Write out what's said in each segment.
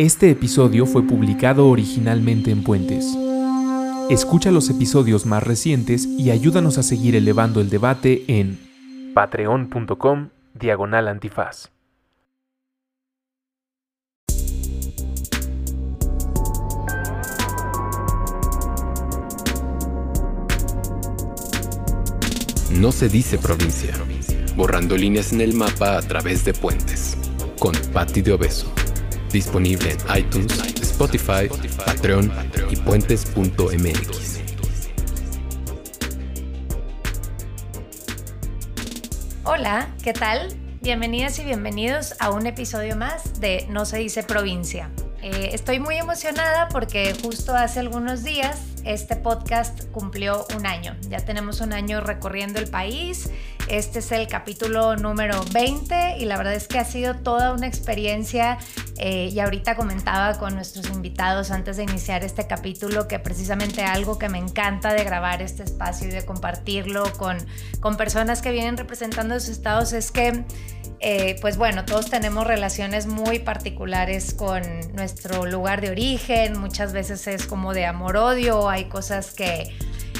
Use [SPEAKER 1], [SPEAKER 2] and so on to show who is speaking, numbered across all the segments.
[SPEAKER 1] Este episodio fue publicado originalmente en Puentes. Escucha los episodios más recientes y ayúdanos a seguir elevando el debate en patreon.com diagonal antifaz.
[SPEAKER 2] No se dice provincia, borrando líneas en el mapa a través de puentes, con Patti de Obeso. Disponible en iTunes, Spotify, Patreon y puentes.mx.
[SPEAKER 3] Hola, ¿qué tal? Bienvenidas y bienvenidos a un episodio más de No se dice provincia. Eh, estoy muy emocionada porque justo hace algunos días este podcast cumplió un año. Ya tenemos un año recorriendo el país. Este es el capítulo número 20 y la verdad es que ha sido toda una experiencia. Eh, y ahorita comentaba con nuestros invitados antes de iniciar este capítulo que precisamente algo que me encanta de grabar este espacio y de compartirlo con, con personas que vienen representando sus estados es que eh, pues bueno, todos tenemos relaciones muy particulares con nuestro lugar de origen, muchas veces es como de amor-odio, hay cosas que,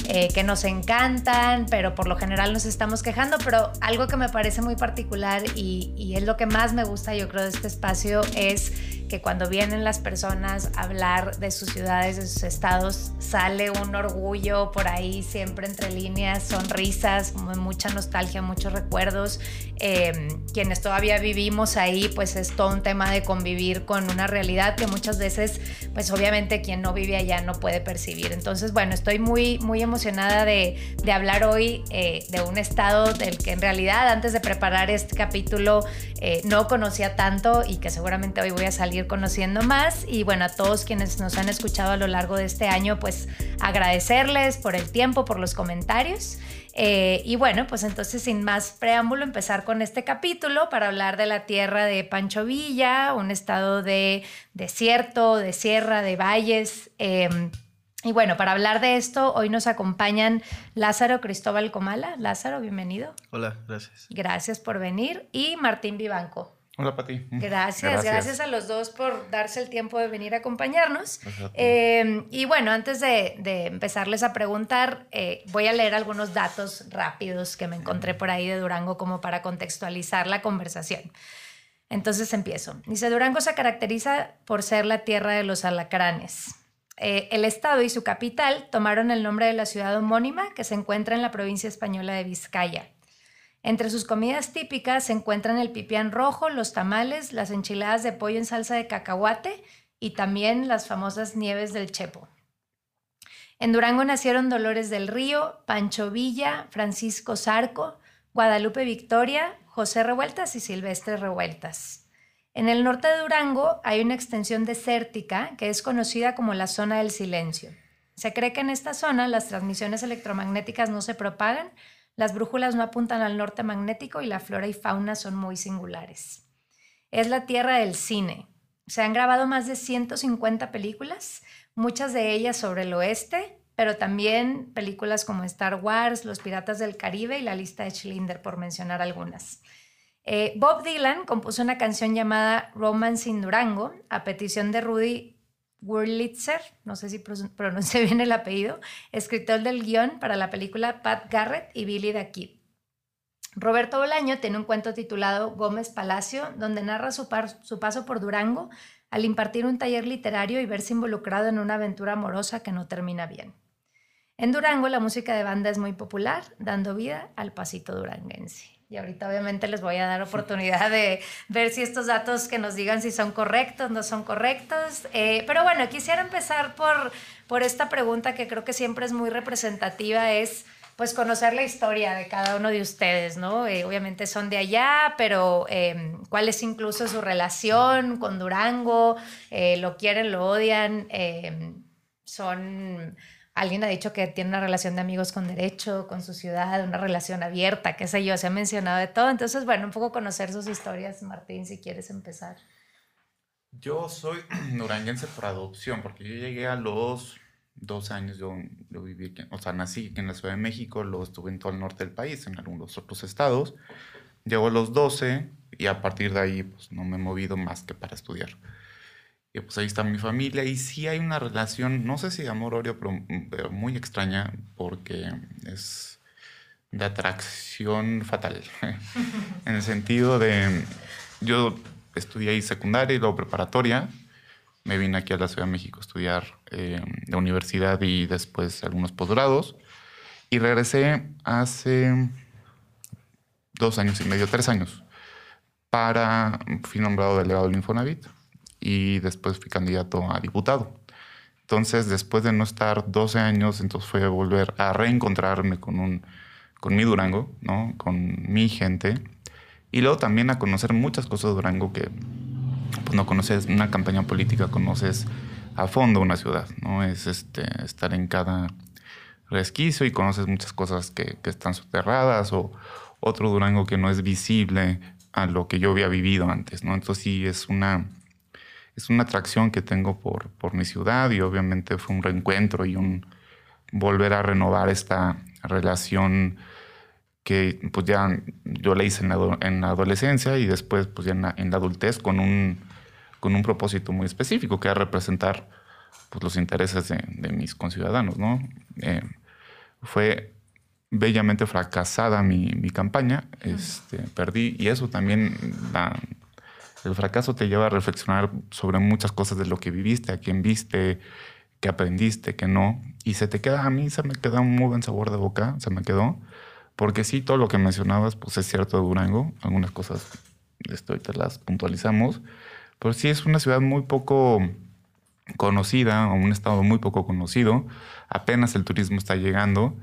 [SPEAKER 3] eh, que nos encantan, pero por lo general nos estamos quejando, pero algo que me parece muy particular y, y es lo que más me gusta yo creo de este espacio es que cuando vienen las personas a hablar de sus ciudades, de sus estados, sale un orgullo por ahí, siempre entre líneas, sonrisas, mucha nostalgia, muchos recuerdos. Em, quienes todavía vivimos ahí, pues es todo un tema de convivir con una realidad que muchas veces, pues obviamente quien no vive allá no puede percibir. Entonces, bueno, estoy muy, muy emocionada de, de hablar hoy eh, de un estado del que en realidad antes de preparar este capítulo eh, no conocía tanto y que seguramente hoy voy a salir conociendo más. Y bueno, a todos quienes nos han escuchado a lo largo de este año, pues agradecerles por el tiempo, por los comentarios. Eh, y bueno, pues entonces sin más preámbulo, empezar con este capítulo para hablar de la tierra de Pancho Villa, un estado de desierto, de sierra, de valles. Em, y bueno, para hablar de esto, hoy nos acompañan Lázaro Cristóbal Comala. Lázaro, bienvenido.
[SPEAKER 4] Hola, gracias.
[SPEAKER 3] Gracias por venir. Y Martín Vivanco.
[SPEAKER 4] Hola, Pati.
[SPEAKER 3] Gracias, gracias, a los dos por darse el tiempo de venir a acompañarnos. Eh, y bueno, antes de, empezarles a preguntar, eh, voy a leer algunos datos rápidos que me encontré por ahí de Durango como para contextualizar la conversación. Entonces empiezo. Dice, Durango se caracteriza por ser la tierra de los alacranes. Eh, el estado y su capital tomaron el nombre de la ciudad homónima que se encuentra en la provincia española de Vizcaya. Entre sus comidas típicas se encuentran el pipián rojo, los tamales, las enchiladas de pollo en salsa de cacahuate y también las famosas nieves del Chepo. En Durango nacieron Dolores del Río, Pancho Villa, Francisco Zarco, Guadalupe Victoria, José Revueltas y Silvestre Revueltas. En el norte de Durango hay una extensión desértica que es conocida como la zona del silencio. Se cree que en esta zona las transmisiones electromagnéticas no se propagan, las brújulas no apuntan al norte magnético y la flora y fauna son muy singulares. Es la tierra del cine. Se han grabado más de 150 películas, muchas de ellas sobre el oeste, pero también películas como Star Wars, Los Piratas del Caribe y La lista de Schindler, por mencionar algunas. Eh, Bob Dylan compuso una canción llamada Romance in Durango a petición de Rudy Wurlitzer, no sé si pronuncie bien el apellido, escritor del guion para la película Pat Garrett y Billy the Kid. Roberto Bolaño tiene un cuento titulado Gómez Palacio, donde narra su, su paso por Durango al impartir un taller literario y verse involucrado en una aventura amorosa que no termina bien. En Durango la música de banda es muy popular, dando vida al pasito duranguense. Y ahorita obviamente les voy a dar oportunidad de ver si estos datos que nos digan si son correctos, no son correctos. Eh, pero bueno, quisiera empezar por, por esta pregunta que creo que siempre es muy representativa, es pues conocer la historia de cada uno de ustedes, ¿no? Eh, obviamente son de allá, pero eh, cuál es incluso su relación con Durango, lo quieren, lo odian, son Alguien ha dicho que tiene una relación de amigos con derecho, con su ciudad, una relación abierta, qué sé yo, se ha mencionado de todo. Entonces, bueno, un poco conocer sus historias, Martín, si quieres empezar.
[SPEAKER 4] Yo soy duranguense por adopción, porque yo llegué a los 12 años, yo, viví, o sea, nací en la Ciudad de México, luego estuve en todo el norte del país, en algunos otros estados. Llego a los 12 y a partir de ahí pues, no me he movido más que para estudiar. Y pues ahí está mi familia y sí hay una relación, no sé si de amor-odio, pero, muy extraña porque es de atracción fatal. en el sentido de, yo estudié ahí secundaria y luego preparatoria. Me vine aquí a la Ciudad de México a estudiar eh, de universidad y después algunos posgrados. Y regresé hace dos años y medio, tres años, para, fui nombrado delegado del Infonavit y después fui candidato a diputado. Entonces, después de no estar 12 años, entonces fue volver a reencontrarme con, un, con mi Durango, ¿no? con mi gente, y luego también a conocer muchas cosas de Durango que pues, no conoces una campaña política, conoces a fondo una ciudad, ¿no? Es este, estar en cada resquicio y conoces muchas cosas que, están soterradas o otro Durango que no es visible a lo que yo había vivido antes, ¿no? Entonces sí es una es una atracción que tengo por, por mi ciudad y obviamente fue un reencuentro y un volver a renovar esta relación que pues ya yo la hice en la, en la adolescencia y después pues ya en la, en la, adultez con un, con un propósito muy específico que era representar pues, los intereses de, de mis conciudadanos, ¿no? Eh, fue bellamente fracasada mi, mi campaña, este, perdí y eso también la, el fracaso te lleva a reflexionar sobre muchas cosas de lo que viviste, a quién viste, qué aprendiste, qué no. Y se te queda, a mí se me queda un muy buen sabor de boca, se me quedó. Porque sí, todo lo que mencionabas, pues es cierto de Durango. Algunas cosas esto, te las puntualizamos. Pero sí es una ciudad muy poco conocida, o un estado muy poco conocido. Apenas el turismo está llegando.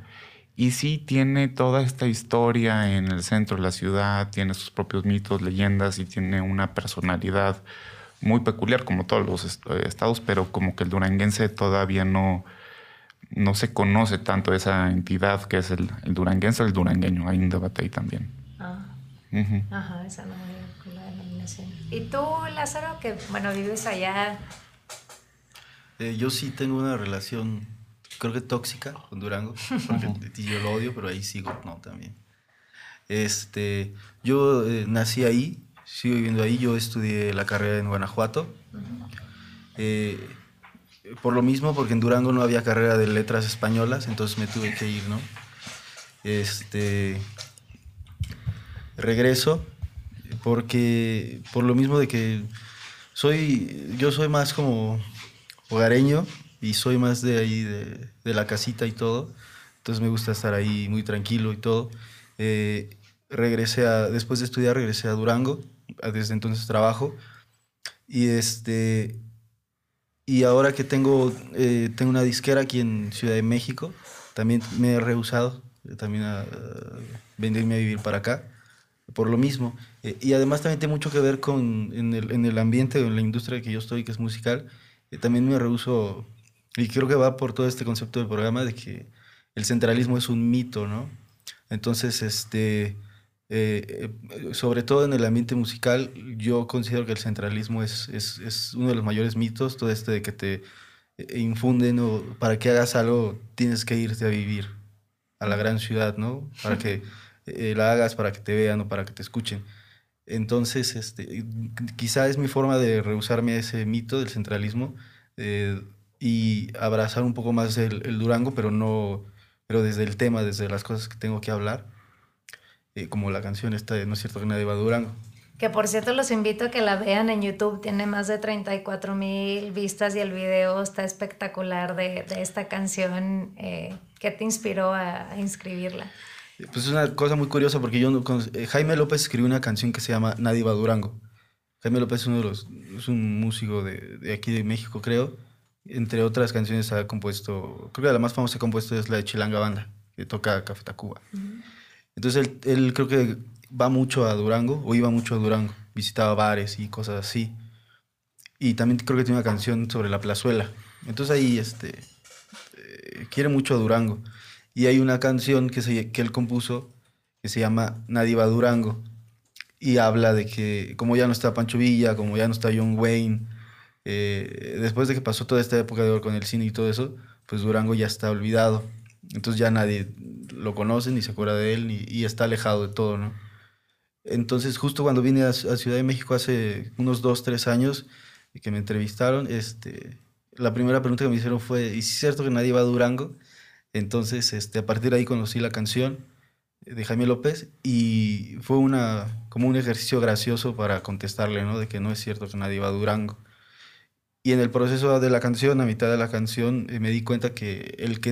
[SPEAKER 4] Y sí tiene toda esta historia en el centro de la ciudad, tiene sus propios mitos, leyendas y tiene una personalidad muy peculiar como todos los eh, estados, pero como que el duranguense todavía no, no se conoce tanto esa entidad que es el, el duranguense o el durangueño. Hay un debate ahí también.
[SPEAKER 3] Ah. Ajá, esa no con la denominación. ¿Y tú, Lázaro, que bueno, vives allá?
[SPEAKER 5] Eh, yo sí tengo una relación creo que tóxica con Durango, porque yo lo odio, pero ahí sigo, no, también. Este, yo eh, nací ahí, sigo viviendo ahí, yo estudié la carrera en Guanajuato. Eh, por lo mismo, porque en Durango no había carrera de letras españolas, entonces me tuve que ir, ¿no? Este, regreso, porque por lo mismo de que soy, yo soy más como hogareño, y soy más de ahí, de, de, la casita y todo. Entonces me gusta estar ahí muy tranquilo y todo. Eh, regresé a, después de estudiar, regresé a Durango. Desde entonces trabajo. Y este. Y ahora que tengo, eh, tengo una disquera aquí en Ciudad de México, también me he rehusado también a, venirme a vivir para acá, por lo mismo. Eh, y además también tiene mucho que ver con en el, en el ambiente, en la industria que yo estoy, que es musical. también me rehuso y creo que va por todo este concepto del programa de que el centralismo es un mito, ¿no? Entonces, este, eh, eh, sobre todo en el ambiente musical, yo considero que el centralismo es, es, es uno de los mayores mitos, todo este de que te eh, infunden o para que hagas algo tienes que irte a vivir a la gran ciudad, ¿no? Para que la hagas, para que te vean o para que te escuchen. Entonces, este, quizá es mi forma de rehusarme a ese mito del centralismo, y abrazar un poco más el, el, Durango, pero no, pero desde el tema, desde las cosas que tengo que hablar, eh, como la canción esta de No es cierto que nadie va a Durango.
[SPEAKER 3] Que por cierto los invito a que la vean en YouTube, tiene más de 34 mil vistas y el video está espectacular de, de esta canción. Eh, ¿Qué te inspiró a, a, inscribirla?
[SPEAKER 5] Pues es una cosa muy curiosa porque yo, eh, Jaime López escribió una canción que se llama Nadie va a Durango. Jaime López es uno de los, es un músico de, de aquí de México, creo entre otras canciones ha compuesto, creo que la más famosa que ha compuesto es la de Chilanga Banda, que toca Café Tacuba. Entonces él, él, creo que va mucho a Durango, o iba mucho a Durango, visitaba bares y cosas así. Y también creo que tiene una canción sobre la plazuela. Entonces ahí este, eh, quiere mucho a Durango. Y hay una canción que, se, que él compuso que se llama Nadie va a Durango. Y habla de que como ya no está Pancho Villa, como ya no está John Wayne, eh, después de que pasó toda esta época de oro con el cine y todo eso, pues Durango ya está olvidado. Entonces ya nadie lo conoce ni se acuerda de él y está alejado de todo, ¿no? Entonces justo cuando vine a, Ciudad de México hace unos dos, tres años, que me entrevistaron, este, la primera pregunta que me hicieron fue, ¿y es cierto que nadie va a Durango? Entonces, este, a partir de ahí conocí la canción de Jaime López y fue una, como un ejercicio gracioso para contestarle, ¿no? De que no es cierto que nadie va a Durango. Y en el proceso de la canción, a mitad de la canción, eh, me di cuenta que el que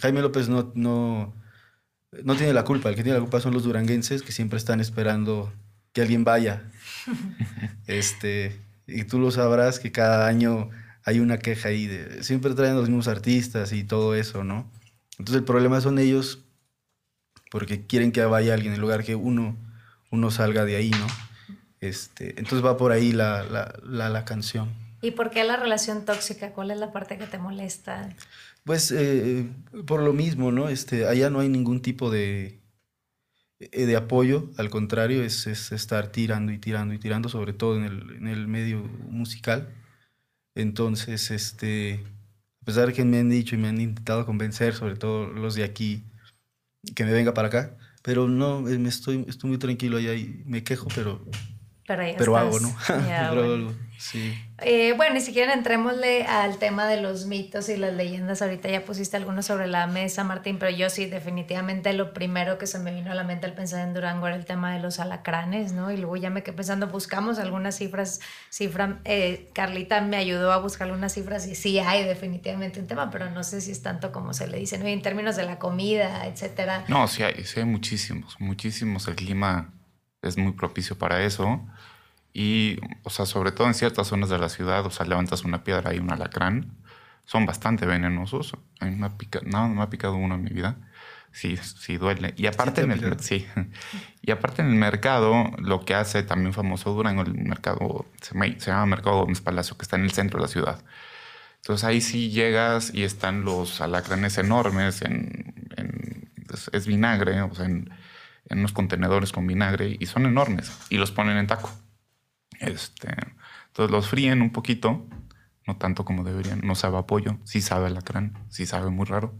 [SPEAKER 5] Jaime López no, no, no tiene la culpa, el que tiene la culpa son los duranguenses que siempre están esperando que alguien vaya. este, y tú lo sabrás que cada año hay una queja ahí de siempre traen los mismos artistas y todo eso, ¿no? Entonces el problema son ellos porque quieren que vaya alguien en lugar que uno, uno salga de ahí, ¿no? Este, entonces va por ahí la, la, la, canción.
[SPEAKER 3] ¿Y por qué la relación tóxica? ¿Cuál es la parte que te molesta?
[SPEAKER 5] Pues eh, por lo mismo, ¿no? Este, allá no hay ningún tipo de, eh, de apoyo, al contrario, es, es, estar tirando y tirando y tirando, sobre todo en el, en el medio musical. Entonces, este, a pesar de que me han dicho y me han intentado convencer, sobre todo los de aquí, que me venga para acá, pero no, eh, me estoy, estoy muy tranquilo allá y me quejo, pero, pero, hago, ¿no? pero, sí.
[SPEAKER 3] Eh, bueno, y si quieren entrémosle al tema de los mitos y las leyendas. Ahorita ya pusiste algunos sobre la mesa, Martín, pero yo sí, definitivamente lo primero que se me vino a la mente al pensar en Durango era el tema de los alacranes, ¿no? Y luego ya me quedé pensando, buscamos algunas cifras, cifra, eh, Carlita me ayudó a buscar algunas cifras y sí hay definitivamente un tema, pero no sé si es tanto como se le dice, ¿no? Y en términos de la comida, etcétera.
[SPEAKER 4] No, sí hay, sí hay muchísimos, muchísimos. El clima es muy propicio para eso. Y, o sea, sobre todo en ciertas zonas de la ciudad, o sea, levantas una piedra y un alacrán, son bastante venenosos. A mí me ha picado, no, me ha picado uno en mi vida. Sí, sí duele. Y aparte, en el, sí. y aparte en el mercado, lo que hace también famoso Durango, el mercado, se, llama Mercado Gómez Palacio, que está en el centro de la ciudad. Entonces ahí sí llegas y están los alacranes enormes, en, es, vinagre, o sea, en, en unos contenedores con vinagre, y son enormes, y los ponen en taco. Este, entonces los fríen un poquito, no tanto como deberían. No sabe a pollo, sí sabe a lacrán, sí sabe muy raro.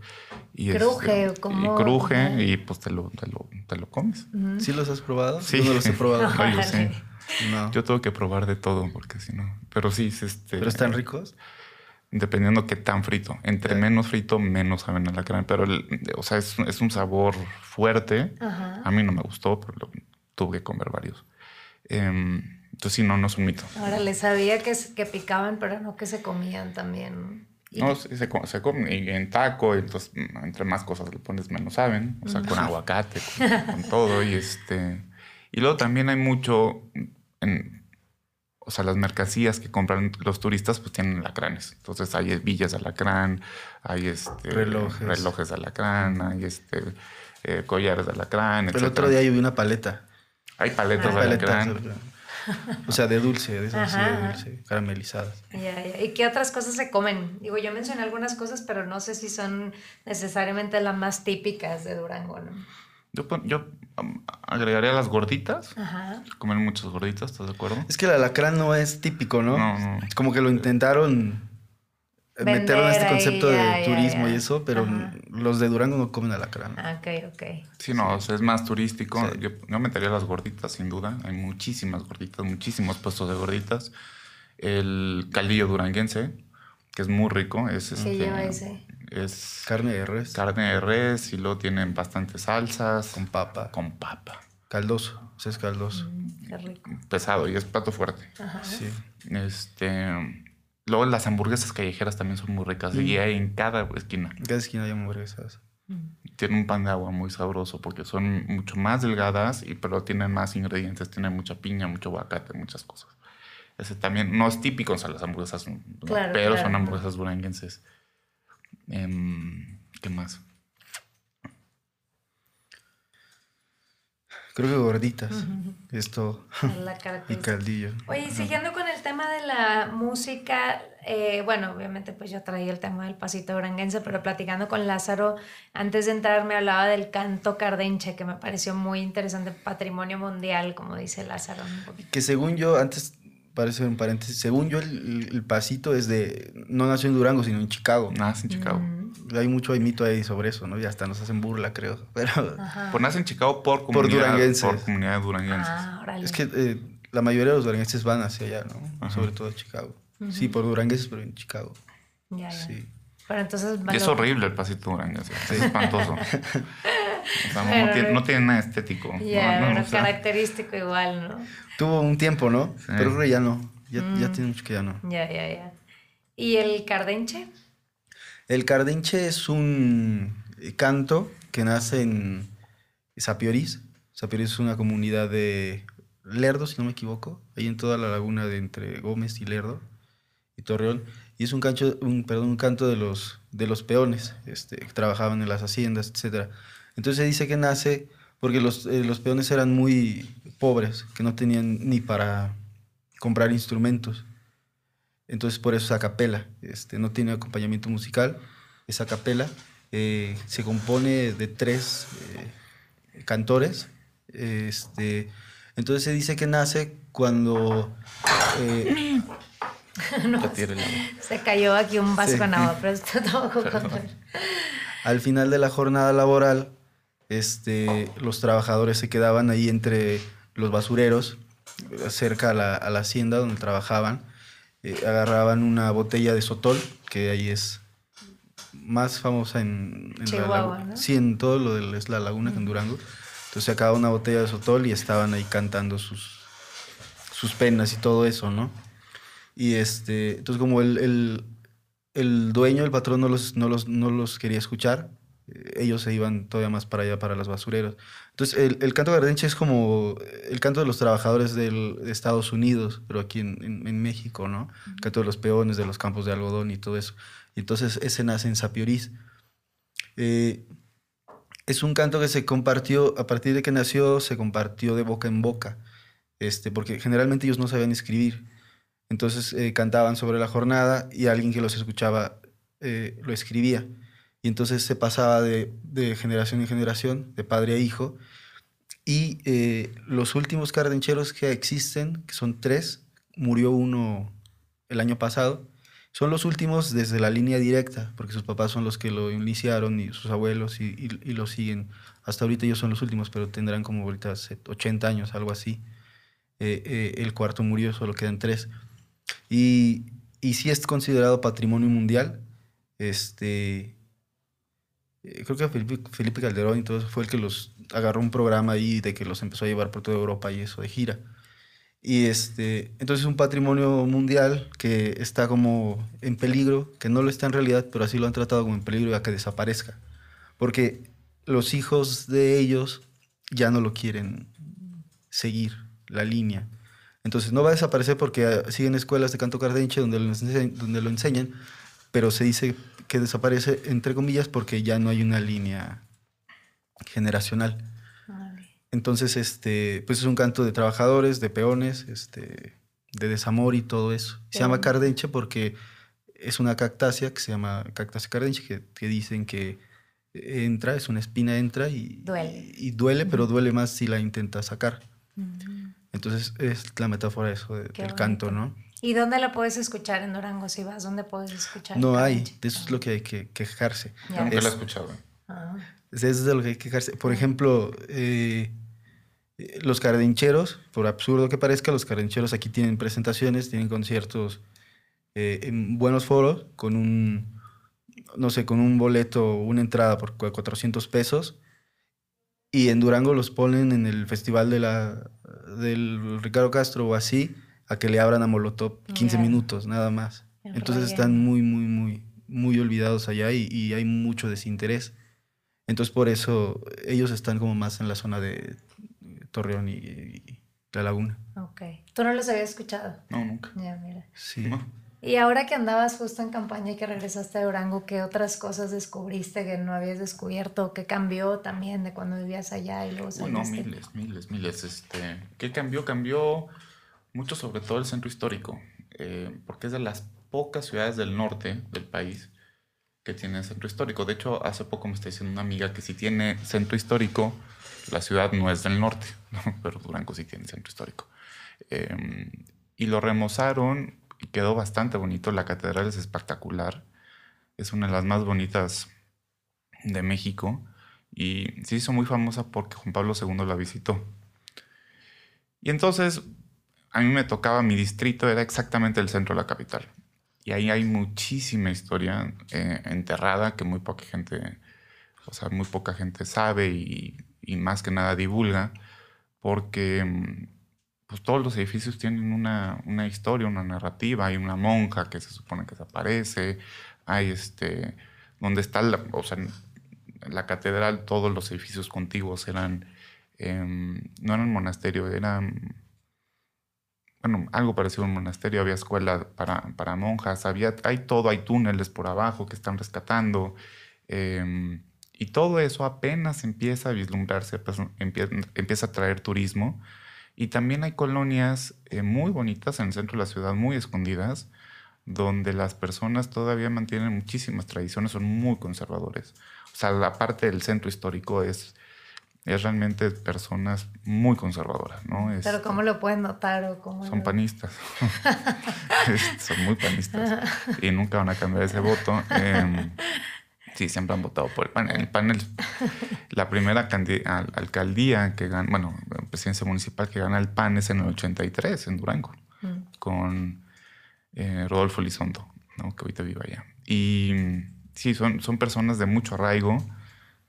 [SPEAKER 3] Y cruje,
[SPEAKER 4] este, Y cruje y pues te lo, te lo, te lo comes.
[SPEAKER 5] ¿Sí los has probado?
[SPEAKER 4] Sí.
[SPEAKER 5] Yo no los he probado.
[SPEAKER 4] no, Yo tengo que probar de todo porque si no... Pero sí, este...
[SPEAKER 5] ¿Pero están ricos?
[SPEAKER 4] Dependiendo qué tan frito. Entre menos frito, menos saben a lacrán. Pero, o sea, es, es, un sabor fuerte. A mí no me gustó, pero tuve que comer varios. Eh, entonces, sí, no, no es un mito.
[SPEAKER 3] Ahora, les sabía que, que picaban, pero no que se comían también.
[SPEAKER 4] No, se, se comen en taco, entonces entre más cosas le pones menos saben, o sea, con aguacate, con, todo, y este... Y luego también hay mucho, en, o sea, las mercancías que compran los turistas pues tienen alacranes. Entonces hay villas de alacrán, hay este,
[SPEAKER 5] relojes.
[SPEAKER 4] relojes de alacrán, hay este, eh, collares de alacrán,
[SPEAKER 5] El otro día yo vi una paleta.
[SPEAKER 4] Hay paletas de alacrán.
[SPEAKER 5] O sea, de dulce, de esas de dulce, caramelizadas.
[SPEAKER 3] ¿Y qué otras cosas se comen? Digo, yo mencioné algunas cosas, pero no sé si son necesariamente las más típicas de Durango, ¿no?
[SPEAKER 4] Yo, yo um, agregaría las gorditas. Ajá. Comen muchas gorditas, ¿estás de acuerdo?
[SPEAKER 5] Es que el alacrán no es típico, ¿no? No, no. Como que lo intentaron meterlo en este concepto de turismo y eso, pero los de Durango no comen alacrán.
[SPEAKER 3] Ok, ok.
[SPEAKER 4] Sí, no, es más turístico. Yo, metería las gorditas, sin duda. Hay muchísimas gorditas, muchísimos puestos de gorditas. El caldillo duranguense, que es muy rico. Es,
[SPEAKER 3] este, lleva ese?
[SPEAKER 4] Es
[SPEAKER 5] carne de res.
[SPEAKER 4] Carne de res y luego tienen bastantes salsas.
[SPEAKER 5] Con papa.
[SPEAKER 4] Con papa.
[SPEAKER 5] Caldoso, ese es caldoso.
[SPEAKER 3] Mm, qué rico.
[SPEAKER 4] Pesado y es plato fuerte.
[SPEAKER 3] Ajá.
[SPEAKER 5] Sí.
[SPEAKER 4] Este Luego las hamburguesas callejeras también son muy ricas y hay en cada esquina.
[SPEAKER 5] En cada esquina hay hamburguesas.
[SPEAKER 4] Tienen un pan de agua muy sabroso porque son mucho más delgadas, y, pero tienen más ingredientes. Tienen mucha piña, mucho aguacate, muchas cosas. Ese también no es típico, son las hamburguesas, pero son hamburguesas duranguenses. Em, ¿Qué más?
[SPEAKER 5] Creo que gorditas. Esto. y caldillo.
[SPEAKER 3] Oye, siguiendo con el tema de la música, eh, bueno, obviamente pues yo traía el tema del pasito duranguense, pero platicando con Lázaro, antes de entrar me hablaba del canto cardenche, que me pareció muy interesante, patrimonio mundial, como dice Lázaro.
[SPEAKER 5] Que según yo, antes parece un paréntesis. Según yo, el, pasito es de. No nació en Durango, sino en Chicago.
[SPEAKER 4] Nace en Chicago.
[SPEAKER 5] Hay mucho hay mito ahí sobre eso, ¿no? Y hasta nos hacen burla, creo. Pero.
[SPEAKER 4] Pues nace en Chicago por comunidad. Por duranguenses. Por comunidad duranguenses.
[SPEAKER 3] Ah,
[SPEAKER 5] es que eh, la mayoría de los duranguenses van hacia allá, ¿no? Sobre todo a Chicago. Sí, por duranguenses, pero en Chicago.
[SPEAKER 3] Ya, ya.
[SPEAKER 5] Sí.
[SPEAKER 3] Pero entonces...
[SPEAKER 4] Y es
[SPEAKER 3] lo-
[SPEAKER 4] horrible el pasito duranguense. Es espantoso. O sea, no,
[SPEAKER 3] Pero-
[SPEAKER 4] no tiene, no tiene nada estético.
[SPEAKER 3] Ya,
[SPEAKER 4] No, no,
[SPEAKER 3] pero
[SPEAKER 4] o sea,
[SPEAKER 3] característico igual, ¿no?
[SPEAKER 5] Tuvo un tiempo, ¿no? Pero creo que ya no. Ya, ya
[SPEAKER 3] Mm.
[SPEAKER 5] tiene mucho que ya no.
[SPEAKER 3] Ya, ya, ya. ¿Y el cardenche?
[SPEAKER 5] El cardinche es un canto que nace en Sapiorís. Sapiorís es una comunidad de Lerdo, si no me equivoco, ahí en toda la laguna de entre Gómez y Lerdo y Torreón. Y es un, un, perdón, un canto de los, de los peones este, que trabajaban en las haciendas, etc. Entonces se dice que nace porque los, eh, los peones eran muy pobres, que no tenían ni para comprar instrumentos. Entonces por eso es a capela, este, no tiene acompañamiento musical, es a capela. eh, se compone de tres eh, cantores. Este, entonces se dice que nace cuando eh.
[SPEAKER 3] Se cayó aquí un vaso
[SPEAKER 5] Sí.
[SPEAKER 3] con agua, pero está todo con control.
[SPEAKER 5] al final de la jornada laboral, este, los trabajadores se quedaban ahí entre los basureros, cerca a la, a la hacienda donde trabajaban, eh, agarraban una botella de sotol, que ahí es más famosa en, en
[SPEAKER 3] Chihuahua.
[SPEAKER 5] Sí, en todo lo de es la laguna, en Durango. Entonces sacaban una botella de sotol y estaban ahí cantando sus, sus penas y todo eso, ¿no? Y este, entonces como el, el, el dueño, el patrón no los, no los, no los quería escuchar, ellos se iban todavía más para allá, para los basureros. Entonces el, el canto gardenche es como el canto de los trabajadores del, de Estados Unidos, pero aquí en, en- en México, ¿no? El canto de los peones, de los campos de algodón y todo eso. Y entonces ese nace en Sapiorís. Eh, es un canto que se compartió, a partir de que nació, se compartió de boca en boca, este, porque generalmente ellos no sabían escribir. Entonces eh, cantaban sobre la jornada y alguien que los escuchaba eh, lo escribía. Y entonces se pasaba de, generación en generación, de padre a hijo. Y eh, los últimos cardencheros que existen, que son tres, murió uno el año pasado, son los últimos desde la línea directa, porque sus papás son los que lo iniciaron y sus abuelos y, y- lo siguen. Hasta ahorita ellos son los últimos, pero tendrán como ahorita set- 80 años, algo así. Eh, eh, el cuarto murió, solo quedan tres. Y, y sí es considerado patrimonio mundial. Este, eh, creo que Felipe, Felipe Calderón eso fue el que los agarró un programa ahí de que los empezó a llevar por toda Europa y eso de gira. Y este, entonces es un patrimonio mundial que está como en peligro, que no lo está en realidad, pero así lo han tratado como en peligro a que desaparezca. Porque los hijos de ellos ya no lo quieren seguir, la línea. Entonces no va a desaparecer porque ah, siguen escuelas de canto cardenche donde lo, donde lo enseñan, pero se dice que desaparece entre comillas porque ya no hay una línea generacional. Entonces, este, pues es un canto de trabajadores, de peones, este, de desamor y todo eso. Se llama cardenche porque es una cactácea que se llama cactácea cardenche, que, que dicen que entra, es una espina, entra y
[SPEAKER 3] Duele.
[SPEAKER 5] y, duele, pero duele más si la intenta sacar. Entonces es la metáfora de eso, de- del canto. ¿no?
[SPEAKER 3] ¿Y dónde la puedes escuchar en Durango si vas? ¿Dónde puedes escuchar?
[SPEAKER 5] No hay, de eso es lo que hay que quejarse.
[SPEAKER 4] Yo nunca la he escuchado.
[SPEAKER 3] Ah,
[SPEAKER 5] Eso es de lo que hay que quejarse. Por ejemplo, eh, los cardencheros, por absurdo que parezca, los cardencheros aquí tienen presentaciones, tienen conciertos eh, en buenos foros, con un, no sé, con un boleto, una entrada por cu- 400 pesos. Y en Durango los ponen en el festival de la, del Ricardo Castro o así, a que le abran a Molotov 15
[SPEAKER 3] Ya.
[SPEAKER 5] minutos, nada más.
[SPEAKER 3] El
[SPEAKER 5] Entonces están muy, muy, muy, muy olvidados allá y, y hay mucho desinterés. Entonces por eso ellos están como más en la zona de Torreón y, y La Laguna.
[SPEAKER 3] ok. ¿Tú no los habías escuchado?
[SPEAKER 4] No, nunca.
[SPEAKER 3] Ya, mira.
[SPEAKER 5] Sí.
[SPEAKER 4] No.
[SPEAKER 3] Y ahora que andabas justo en campaña y que regresaste a Durango, ¿qué otras cosas descubriste que no habías descubierto? ¿Qué cambió también de cuando vivías allá y luego saliste?
[SPEAKER 4] miles, miles, miles. Este, ¿Qué cambió? Cambió mucho sobre todo el centro histórico, eh, porque es de las pocas ciudades del norte del país que tienen centro histórico. De hecho, hace poco me está diciendo una amiga que si tiene centro histórico, la ciudad no es del norte, ¿no? pero Durango sí tiene centro histórico. Eh, y lo remozaron y quedó bastante bonito. La catedral es espectacular. Es una de las más bonitas de México y se hizo muy famosa porque Juan Pablo II la visitó. Y entonces a mí me tocaba, mi distrito era exactamente el centro de la capital. Y ahí hay muchísima historia eh, enterrada que muy poca gente, o sea, muy poca gente sabe y, más que nada divulga, porque mm, pues todos los edificios tienen una, una, historia, una narrativa. Hay una monja que se supone que desaparece, hay este, donde está la, o sea, la catedral, todos los edificios contiguos eran, em, no eran monasterio, eran bueno, algo parecido a un monasterio, había escuela para, para, monjas, había, hay todo, hay túneles por abajo que están rescatando, em, y todo eso apenas empieza a vislumbrarse, pues, empieza, a traer turismo, y también hay colonias eh, muy bonitas en el centro de la ciudad, muy escondidas, donde las personas todavía mantienen muchísimas tradiciones, son muy conservadores. O sea, la parte del centro histórico es es realmente personas muy conservadoras, ¿no?
[SPEAKER 3] Pero ¿cómo lo pueden notar? O cómo
[SPEAKER 4] son panistas, son muy panistas y nunca van a cambiar ese voto. Eh, sí, siempre han votado por el PAN. El PAN, la primera alcaldía que gana, bueno, presidencia municipal que gana el PAN es en el 83, en Durango, mm. con eh, Rodolfo Lizondo, ¿no? que ahorita vive allá. Y sí, son, son personas de mucho arraigo,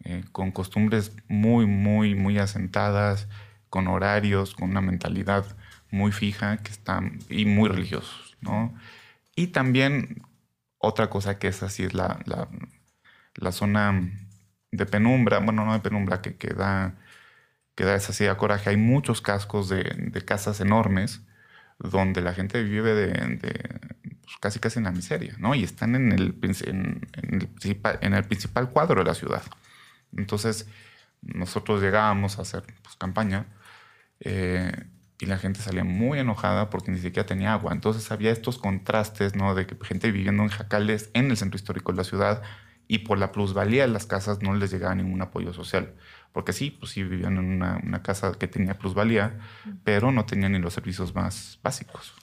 [SPEAKER 4] eh, con costumbres muy, muy, muy asentadas, con horarios, con una mentalidad muy fija que están, y muy religiosos, ¿no? Y también otra cosa que es así es la, la, la zona de penumbra, bueno, no de penumbra, que, que da, que da esa de coraje. Hay muchos cascos de, de, casas enormes donde la gente vive de, pues casi casi en la miseria, ¿no? Y están en el, en, en, el en el principal cuadro de la ciudad. Entonces, nosotros llegábamos a hacer pues, campaña eh, y la gente salía muy enojada porque ni siquiera tenía agua. Entonces había estos contrastes, ¿no? De que gente viviendo en jacales en el centro histórico de la ciudad y por la plusvalía de las casas no les llegaba ningún apoyo social. Porque sí, pues sí vivían en una, una casa que tenía plusvalía, pero no tenían ni los servicios más básicos.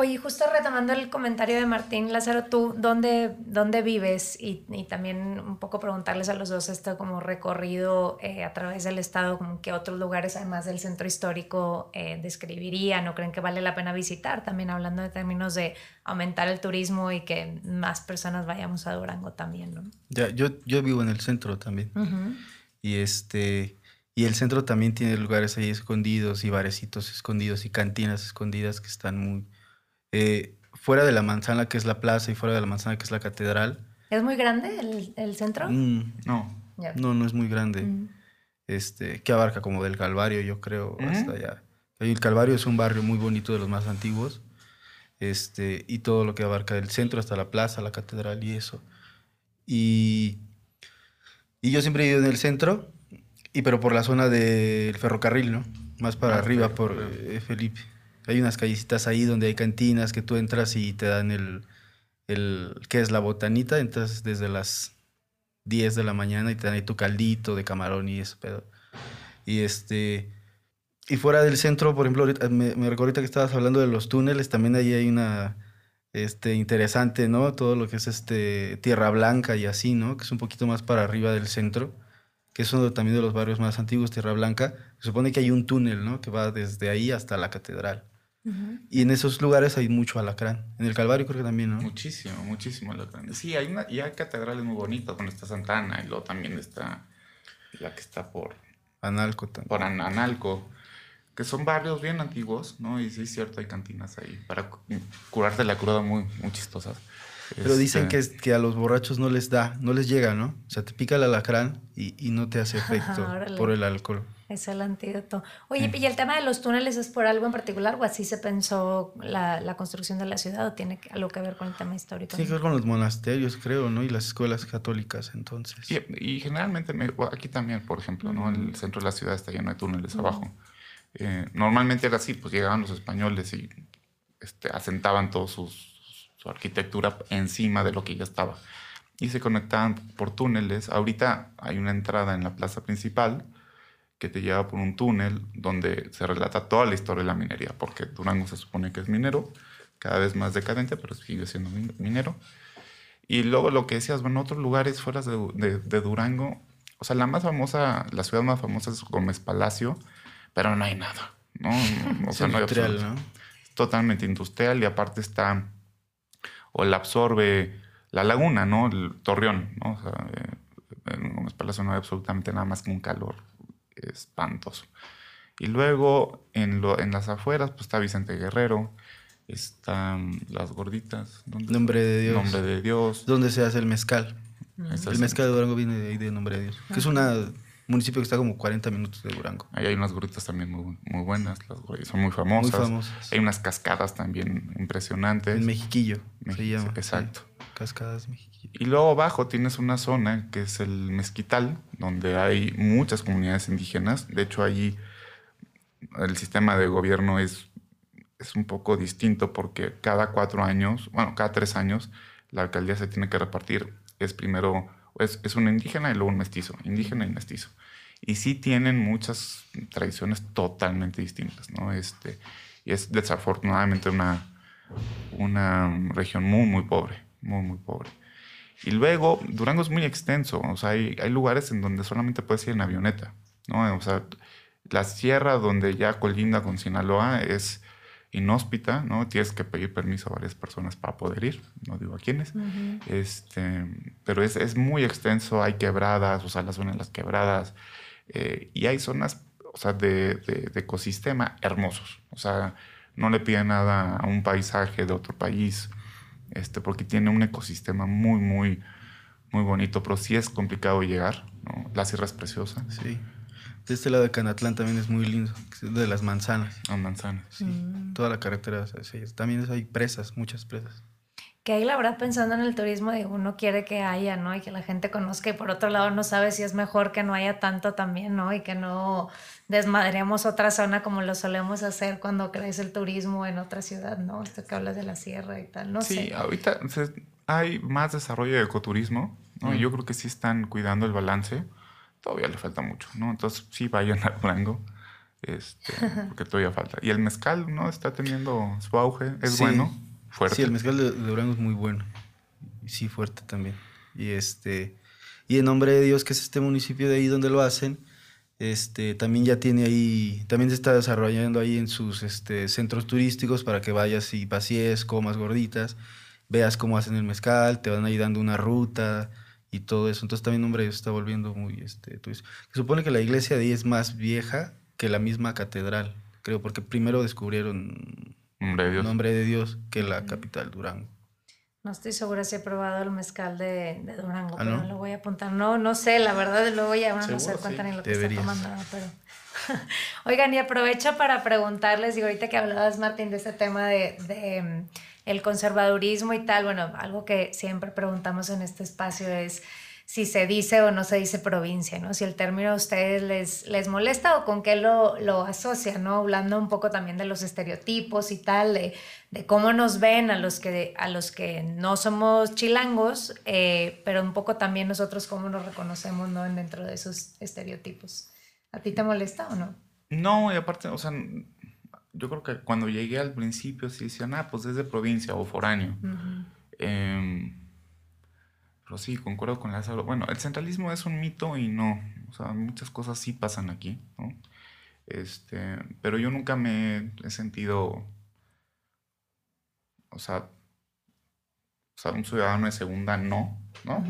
[SPEAKER 3] Oye, justo retomando el comentario de Martín Lázaro, ¿tú dónde, dónde vives? Y, y también un poco preguntarles a los dos esto como recorrido eh, a través del estado, como que otros lugares además del centro histórico eh, describirían o creen que vale la pena visitar, también hablando de términos de aumentar el turismo y que más personas vayamos a Durango también, ¿no?
[SPEAKER 5] Ya, yo, yo vivo en el centro también. Y este... Y el centro también tiene lugares ahí escondidos y barecitos escondidos y cantinas escondidas que están muy, eh, fuera de la manzana que es la plaza y fuera de la manzana que es la catedral.
[SPEAKER 3] ¿Es muy grande el, el centro?
[SPEAKER 5] Mm, no, no, no es muy grande. Mm. Este, que abarca como del Calvario, yo creo, hasta allá. El Calvario es un barrio muy bonito de los más antiguos. Este, y todo lo que abarca del centro hasta la plaza, la catedral y eso. Y, y yo siempre he ido en el centro, y pero por la zona del ferrocarril, ¿no? Más para ah, arriba, por eh, Felipe. Hay unas callecitas ahí donde hay cantinas que tú entras y te dan el, el ¿qué es la botanita? Entras desde las 10 de la mañana y te dan ahí tu caldito de camarón y eso, pedo. Y este... Y fuera del centro, por ejemplo, me, me recuerdo ahorita que estabas hablando de los túneles, también ahí hay una, este, interesante, ¿no? Todo lo que es este, Tierra Blanca y así, ¿no? Que es un poquito más para arriba del centro, que es uno también de los barrios más antiguos, Tierra Blanca. Se supone que hay un túnel, ¿no? Que va desde ahí hasta la catedral. Y en esos lugares hay mucho alacrán. En el Calvario creo que también, ¿no?
[SPEAKER 4] Muchísimo, muchísimo alacrán. Sí, hay una, y hay catedrales muy bonitas, donde está Santana y luego también está la que está por...
[SPEAKER 5] Analco también.
[SPEAKER 4] Por Analco, que son barrios bien antiguos, ¿no? Y sí es cierto, hay cantinas ahí para curarte la cruda muy, muy chistosas.
[SPEAKER 5] Pero dicen este que, que a los borrachos no les da, no les llega, ¿no? O sea, te pica el alacrán y, y no te hace efecto por el alcohol.
[SPEAKER 3] Es el antídoto. Oye, ¿y el tema de los túneles es por algo en particular o así se pensó la, la construcción de la ciudad o tiene algo que ver con el tema histórico?
[SPEAKER 5] Tiene que ver con los monasterios, creo, ¿no? Y las escuelas católicas, entonces.
[SPEAKER 4] Y, y generalmente, aquí también, por ejemplo, ¿no? El centro de la ciudad está lleno de túneles abajo. Eh, normalmente era así, pues llegaban los españoles y este, asentaban toda su arquitectura encima de lo que ya estaba. Y se conectaban por túneles. Ahorita hay una entrada en la plaza principal que te lleva por un túnel donde se relata toda la historia de la minería, porque Durango se supone que es minero, cada vez más decadente, pero sigue siendo minero. Y luego lo que decías, bueno, otros lugares fuera de, de, Durango, o sea, la más famosa, la ciudad más famosa es Gómez Palacio, pero no hay nada, ¿no? O sea, no hay totalmente industrial y aparte está, o la absorbe la laguna, ¿no? El torreón, ¿no? O sea, eh, en unas palabras no hay absolutamente nada más que un calor espantoso. Y luego en, lo, en las afueras, pues está Vicente Guerrero, están las gorditas. ¿dónde
[SPEAKER 5] Nombre
[SPEAKER 4] está?
[SPEAKER 5] de Dios.
[SPEAKER 4] Nombre de Dios.
[SPEAKER 5] ¿Dónde se hace el mezcal? El
[SPEAKER 4] es-
[SPEAKER 5] mezcal de Durango viene de ahí de Nombre de Dios. Que es un municipio que está como 40 minutos de Durango.
[SPEAKER 4] Ahí hay unas gorditas también muy, muy buenas, las son muy famosas.
[SPEAKER 5] Muy famosas.
[SPEAKER 4] Hay unas cascadas también impresionantes.
[SPEAKER 5] El Mexiquillo
[SPEAKER 4] Meji-
[SPEAKER 5] se llama.
[SPEAKER 4] exacto.
[SPEAKER 5] sí. Cascadas Mexiquillo.
[SPEAKER 4] Y luego abajo tienes una zona que es el Mezquital, donde hay muchas comunidades indígenas. De hecho, allí el sistema de gobierno es, es un poco distinto porque cada cuatro años, bueno, cada tres años, la alcaldía se tiene que repartir. Es primero, es, es un indígena y luego un mestizo, indígena y mestizo. Y sí tienen muchas tradiciones totalmente distintas, ¿no? Este, y es desafortunadamente una, una región muy, muy pobre, muy, muy pobre. Y luego, Durango es muy extenso, o sea, hay, hay lugares en donde solamente puedes ir en avioneta, ¿no? O sea, la sierra donde ya colinda con Sinaloa es inhóspita, ¿no? Tienes que pedir permiso a varias personas para poder ir, no digo a quiénes, este, pero es, es muy extenso, hay quebradas, o sea, la zona de las quebradas, eh, y hay zonas, o sea, de, de- de ecosistema hermosos, o sea, no le piden nada a un paisaje de otro país, este, porque tiene un ecosistema muy, muy, muy bonito, pero sí es complicado llegar, ¿no? La sierra es preciosa,
[SPEAKER 5] Sí. De este lado de Canatlán también es muy lindo. De las manzanas.
[SPEAKER 4] a manzana.
[SPEAKER 5] Sí. Toda la carretera. o sea, sí, También hay presas, muchas presas.
[SPEAKER 3] Que ahí la verdad pensando en el turismo, digo, uno quiere que haya, ¿no? Y que la gente conozca y por otro lado no sabe si es mejor que no haya tanto también, ¿no? Y que no desmadremos otra zona como lo solemos hacer cuando crece el turismo en otra ciudad, ¿no? Esto que hablas de la sierra y tal, no
[SPEAKER 4] sí,
[SPEAKER 3] sé.
[SPEAKER 4] ahorita se- hay más desarrollo de ecoturismo, ¿no? Y yo creo que sí están cuidando el balance. Todavía le falta mucho, ¿no? Entonces sí vayan a Durango, este, porque todavía falta. Y el mezcal, ¿no? Está teniendo su auge, es
[SPEAKER 5] Sí.
[SPEAKER 4] bueno, fuerte.
[SPEAKER 5] Sí, el mezcal de, de Durango es muy bueno. Sí, fuerte también. Y este. Y en nombre de Dios, que es este municipio de ahí donde lo hacen, este, también ya tiene ahí, también se está desarrollando ahí en sus este, centros turísticos para que vayas y pasees, comas gorditas, veas cómo hacen el mezcal, te van ahí dando una ruta y todo eso. Entonces también nombre de Dios se está volviendo muy este. Se supone que la iglesia de ahí es más vieja que la misma catedral, creo, porque primero descubrieron
[SPEAKER 4] Nombre de Dios.
[SPEAKER 5] Nombre de Dios, que la capital, Durango.
[SPEAKER 3] No estoy segura si he probado el mezcal de, de Durango,
[SPEAKER 5] ¿Ah,
[SPEAKER 3] pero
[SPEAKER 5] no?
[SPEAKER 3] lo voy a apuntar. No, no sé, la verdad, luego ya uno no se cuenta
[SPEAKER 4] sí.
[SPEAKER 3] ni lo que
[SPEAKER 5] Deberías.
[SPEAKER 3] está tomando, pero... Oigan, y aprovecho para preguntarles, digo, ahorita que hablabas, Martín, de este tema de, de, el conservadurismo y tal, bueno, algo que siempre preguntamos en este espacio es si se dice o no se dice provincia, ¿no? Si el término a ustedes les, les molesta o con qué lo, lo asocian, ¿no? Hablando un poco también de los estereotipos y tal, de, cómo nos ven a los que, a los que no somos chilangos, eh, pero un poco también nosotros cómo nos reconocemos, ¿no? Dentro de esos estereotipos. ¿A ti te molesta o no?
[SPEAKER 4] No, y aparte, o sea, yo creo que cuando llegué al principio sí decían, ah, pues es de provincia o foráneo. Em, pero sí, concuerdo con Lázaro. Bueno, el centralismo es un mito y no. O sea, muchas cosas sí pasan aquí, ¿no? Este, pero yo nunca me he sentido, o sea, o sea, un ciudadano de segunda no, ¿no?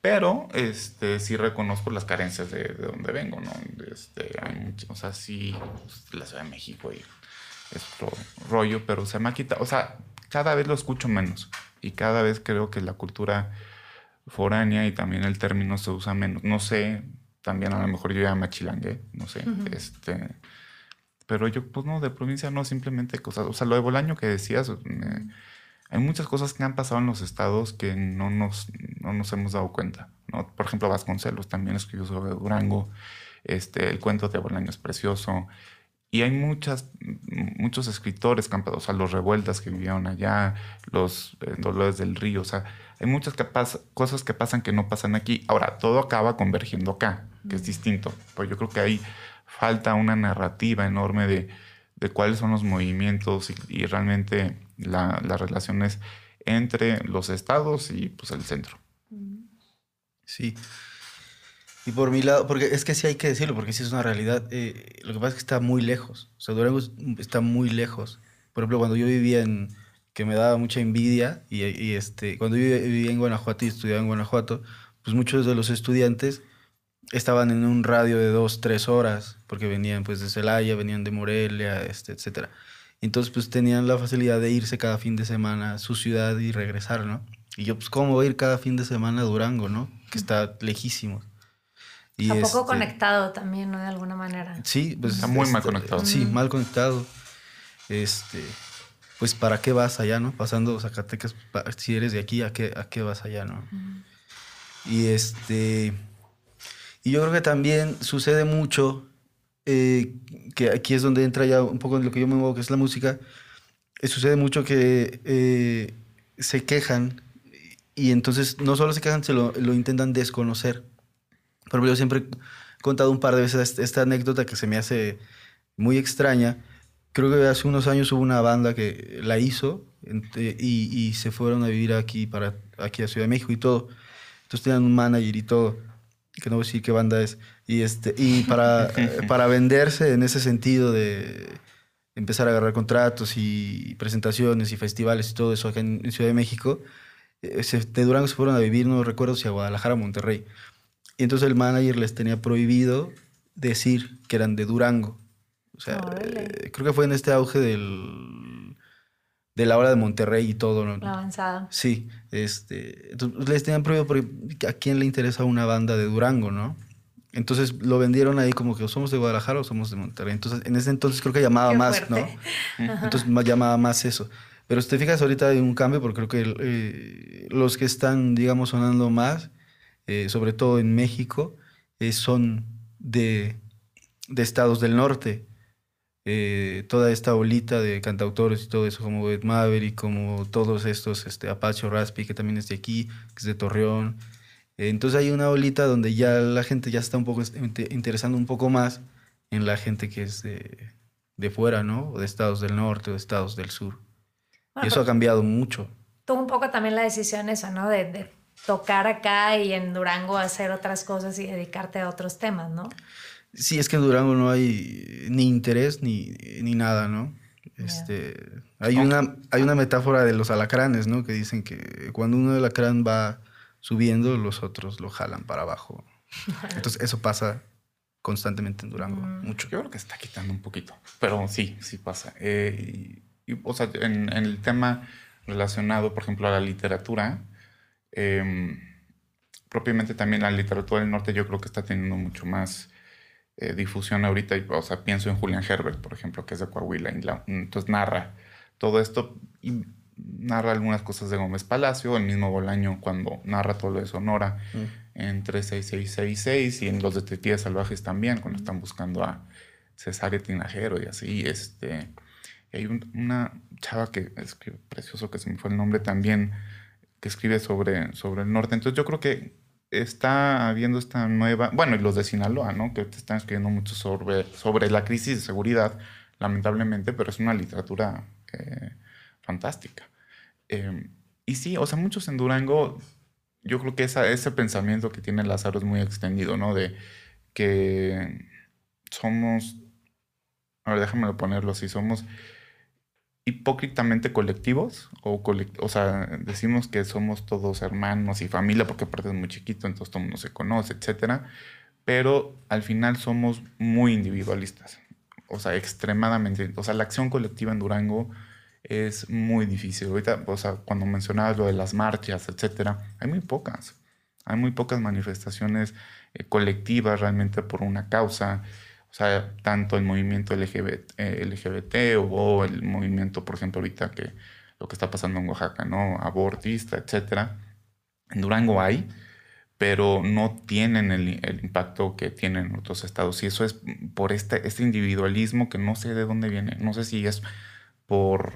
[SPEAKER 4] Pero este, sí reconozco las carencias de, de donde vengo, ¿no? Este, hay mucho- o sea, sí, pues, la Ciudad de México y es otro rollo, pero se me ha quitado, o sea, cada vez lo escucho menos y cada vez creo que la cultura foránea y también el término se usa menos. No sé, también a lo mejor yo ya me achilangué, no sé, este... Pero yo, pues no, de provincia no, simplemente cosas. O sea, lo de Bolaño que decías, hay muchas cosas que han pasado en los estados que no nos, no nos hemos dado cuenta. ¿no? Por ejemplo, Vasconcelos también escribió sobre Durango. Este, el cuento de Bolaño es precioso. Y hay muchas, muchos escritores, pasado, o sea, los revueltas que vivieron allá, los eh, Dolores del Río, o sea, hay muchas que pas- cosas que pasan que no pasan aquí. Ahora, todo acaba convergiendo acá, que es distinto. Pues yo creo que ahí falta una narrativa enorme de, de cuáles son los movimientos y, y realmente la- las relaciones entre los estados y pues el centro.
[SPEAKER 5] Sí. Y por mi lado, porque es que sí hay que decirlo, porque sí es una realidad. eh, lo que pasa es que está muy lejos. O sea, Durango es- está muy lejos. por ejemplo, cuando yo vivía en, que me daba mucha envidia, y, y este, cuando yo vivía en Guanajuato y estudiaba en Guanajuato, pues muchos de los estudiantes estaban en un radio de dos, tres horas, porque venían pues de Celaya, venían de Morelia, este, etcétera. Entonces pues tenían la facilidad de irse cada fin de semana a su ciudad y regresar, ¿no? Y yo pues cómo voy a ir cada fin de semana a Durango, ¿no? Que está lejísimo.
[SPEAKER 3] Y a poco este conectado también, ¿no? De alguna manera.
[SPEAKER 5] Sí, pues
[SPEAKER 4] está muy mal este, conectado.
[SPEAKER 5] Sí, mal conectado. Este, pues para qué vas allá, ¿no? Pasando Zacatecas, si eres de aquí, ¿a qué, a qué vas allá, no? Y este, y yo creo que también sucede mucho, eh, que aquí es donde entra ya un poco en lo que yo me muevo, que es la música, eh, sucede mucho que eh, se quejan y entonces no solo se quejan, se lo, lo intentan desconocer. Ejemplo, yo siempre he contado un par de veces esta anécdota que se me hace muy extraña. Creo que hace unos años hubo una banda que la hizo y, y se fueron a vivir aquí, para, aquí a Ciudad de México y todo. Entonces tenían un manager y todo que no voy a decir qué banda es, y, este, y para, para venderse en ese sentido de empezar a agarrar contratos y presentaciones y festivales y todo eso acá en, Ciudad de México, eh, de Durango se fueron a vivir, no recuerdo si a Guadalajara o Monterrey. Y entonces el manager les tenía prohibido decir que eran de Durango. O sea, eh, creo que fue en este auge del de la hora de Monterrey y todo, ¿no?
[SPEAKER 3] La avanzada.
[SPEAKER 5] Sí, este, entonces les tenían prohibido porque a quién le interesa una banda de Durango, ¿no? Entonces lo vendieron ahí como que o somos de Guadalajara o somos de Monterrey. Entonces, en ese entonces creo que llamaba más, ¿no? Entonces llamaba más eso. Pero si te fijas, ahorita hay un cambio porque creo que eh, los que están, digamos, sonando más, eh, sobre todo en México, eh, son de, de estados del norte. Eh, toda esta bolita de cantautores y todo eso, como Ed Maverick, como todos estos, este, Apache Raspi, que también es de aquí, que es de Torreón. Entonces hay una bolita donde ya la gente ya está un poco interesando un poco más en la gente que es de, de fuera, ¿no? O de estados del norte o de estados del sur. y eso ha cambiado mucho.
[SPEAKER 3] Tuvo un poco también la decisión esa, ¿no? De, de tocar acá y en Durango hacer otras cosas y dedicarte a otros temas, ¿no?
[SPEAKER 5] Sí, es que en Durango no hay ni interés ni, ni nada, ¿no? Este, hay, una, hay una metáfora de los alacranes, ¿no? Que dicen que cuando uno de alacrán va subiendo, los otros lo jalan para abajo. Entonces, eso pasa constantemente en Durango, mm. mucho.
[SPEAKER 4] Yo creo que está quitando un poquito, pero sí, sí pasa. Eh, y, o sea, en, el tema relacionado, por ejemplo, a la literatura, em, propiamente también la literatura del norte yo creo que está teniendo mucho más eh, difusión ahorita, o sea, pienso en Julian Herbert, por ejemplo, que es de Coahuila, entonces narra todo esto y narra algunas cosas de Gómez Palacio, el mismo Bolaño cuando narra todo lo de Sonora mm. en 36666 y en Los Detectives Salvajes también, cuando están buscando a Cesario Tinajero y así, este... hay una chava que es precioso, que se me fue el nombre también, que escribe sobre, sobre el norte. Entonces yo creo que está habiendo esta nueva, bueno, y los de Sinaloa, ¿no? Que están escribiendo mucho sobre, sobre la crisis de seguridad, lamentablemente, pero es una literatura eh, fantástica. Em, y sí, o sea, muchos en Durango, yo creo que esa, ese pensamiento que tiene Lázaro es muy extendido, ¿no? De que somos, a ver, déjame ponerlo así, somos hipócritamente colectivos, o, o sea, decimos que somos todos hermanos y familia porque aparte es muy chiquito, entonces todo el mundo se conoce, etcétera, pero al final somos muy individualistas, o sea, extremadamente, o sea, la acción colectiva en Durango es muy difícil. Ahorita, o sea, cuando mencionabas lo de las marchas, etcétera, hay muy pocas, hay muy pocas manifestaciones eh, colectivas realmente por una causa. O sea, tanto el movimiento LGBT, eh, o el movimiento, por ejemplo, ahorita que lo que está pasando en Oaxaca, ¿no? Abortista, etcétera. En Durango hay, pero no tienen el, impacto que tienen en otros estados. Y eso es por este, este individualismo que no sé de dónde viene. No sé si es por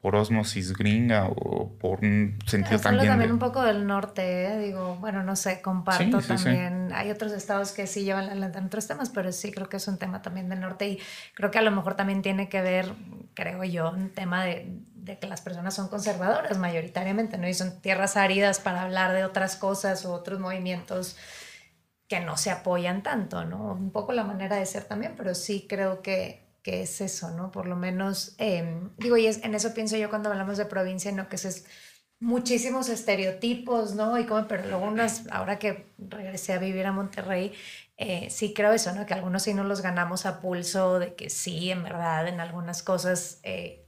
[SPEAKER 4] por osmosis gringa o por un sentido también.
[SPEAKER 3] también un poco del norte, ¿eh? digo, bueno, no sé, comparto también. Hay otros estados que sí llevan adelante otros temas, pero sí creo que es un tema también del norte y creo que a lo mejor también tiene que ver, creo yo, un tema de, de que las personas son conservadoras mayoritariamente, ¿no? Y son tierras áridas para hablar de otras cosas o otros movimientos que no se apoyan tanto, ¿no? Un poco la manera de ser también, pero sí creo que que es eso, ¿no? Por lo menos, em, digo, y es, en eso pienso yo cuando hablamos de provincia, ¿no? Que es muchísimos estereotipos, ¿no? Y como, pero luego unas, ahora que regresé a vivir a Monterrey, eh, sí creo eso, ¿no? Que algunos sí no los ganamos a pulso, de que sí, en verdad, en algunas cosas, eh,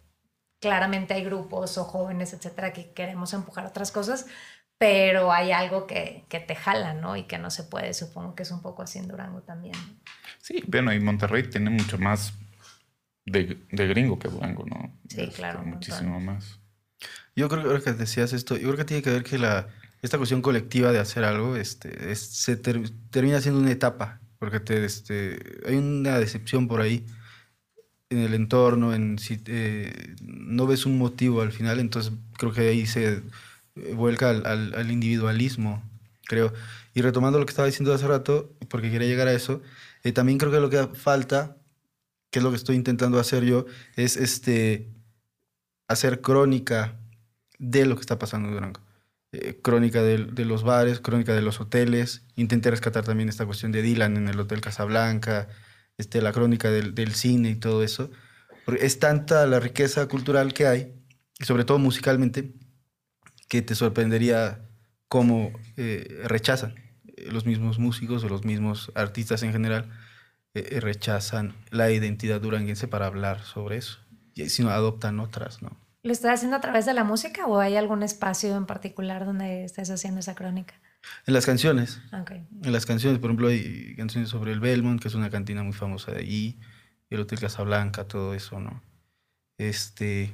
[SPEAKER 3] claramente hay grupos o jóvenes, etcétera, que queremos empujar otras cosas, pero hay algo que, que, te jala, ¿no? Y que no se puede, supongo que es un poco así en Durango también.
[SPEAKER 4] Sí, bueno, y Monterrey tiene mucho más de, de gringo que Durango, ¿no?
[SPEAKER 3] Sí, este, claro.
[SPEAKER 4] Muchísimo más.
[SPEAKER 5] Yo creo que ahora que decías esto, yo creo que tiene que ver que la, esta cuestión colectiva de hacer algo este, se termina siendo una etapa, porque te, este, hay una decepción por ahí en el entorno, en si eh, no ves un motivo al final, entonces creo que ahí se vuelca al, al, individualismo, creo. Y retomando lo que estaba diciendo hace rato, porque quería llegar a eso, eh, también creo que lo que falta, que es lo que estoy intentando hacer yo, es este, hacer crónica de lo que está pasando en Durango. Eh, crónica de, de, los bares, crónica de los hoteles. Intenté rescatar también esta cuestión de Dylan en el Hotel Casablanca, este, la crónica del, del cine y todo eso. Porque es tanta la riqueza cultural que hay, y sobre todo musicalmente, que te sorprendería cómo eh, rechazan eh, los mismos músicos o los mismos artistas en general, eh, rechazan la identidad duranguense para hablar sobre eso, y sino adoptan otras, ¿no?
[SPEAKER 3] ¿Lo estás haciendo a través de la música o hay algún espacio en particular donde estés haciendo esa crónica?
[SPEAKER 5] En las canciones.
[SPEAKER 3] Okay.
[SPEAKER 5] En las canciones, por ejemplo, hay canciones sobre el Belmont, que es una cantina muy famosa de allí, el Hotel Casablanca, todo eso, ¿no? Este,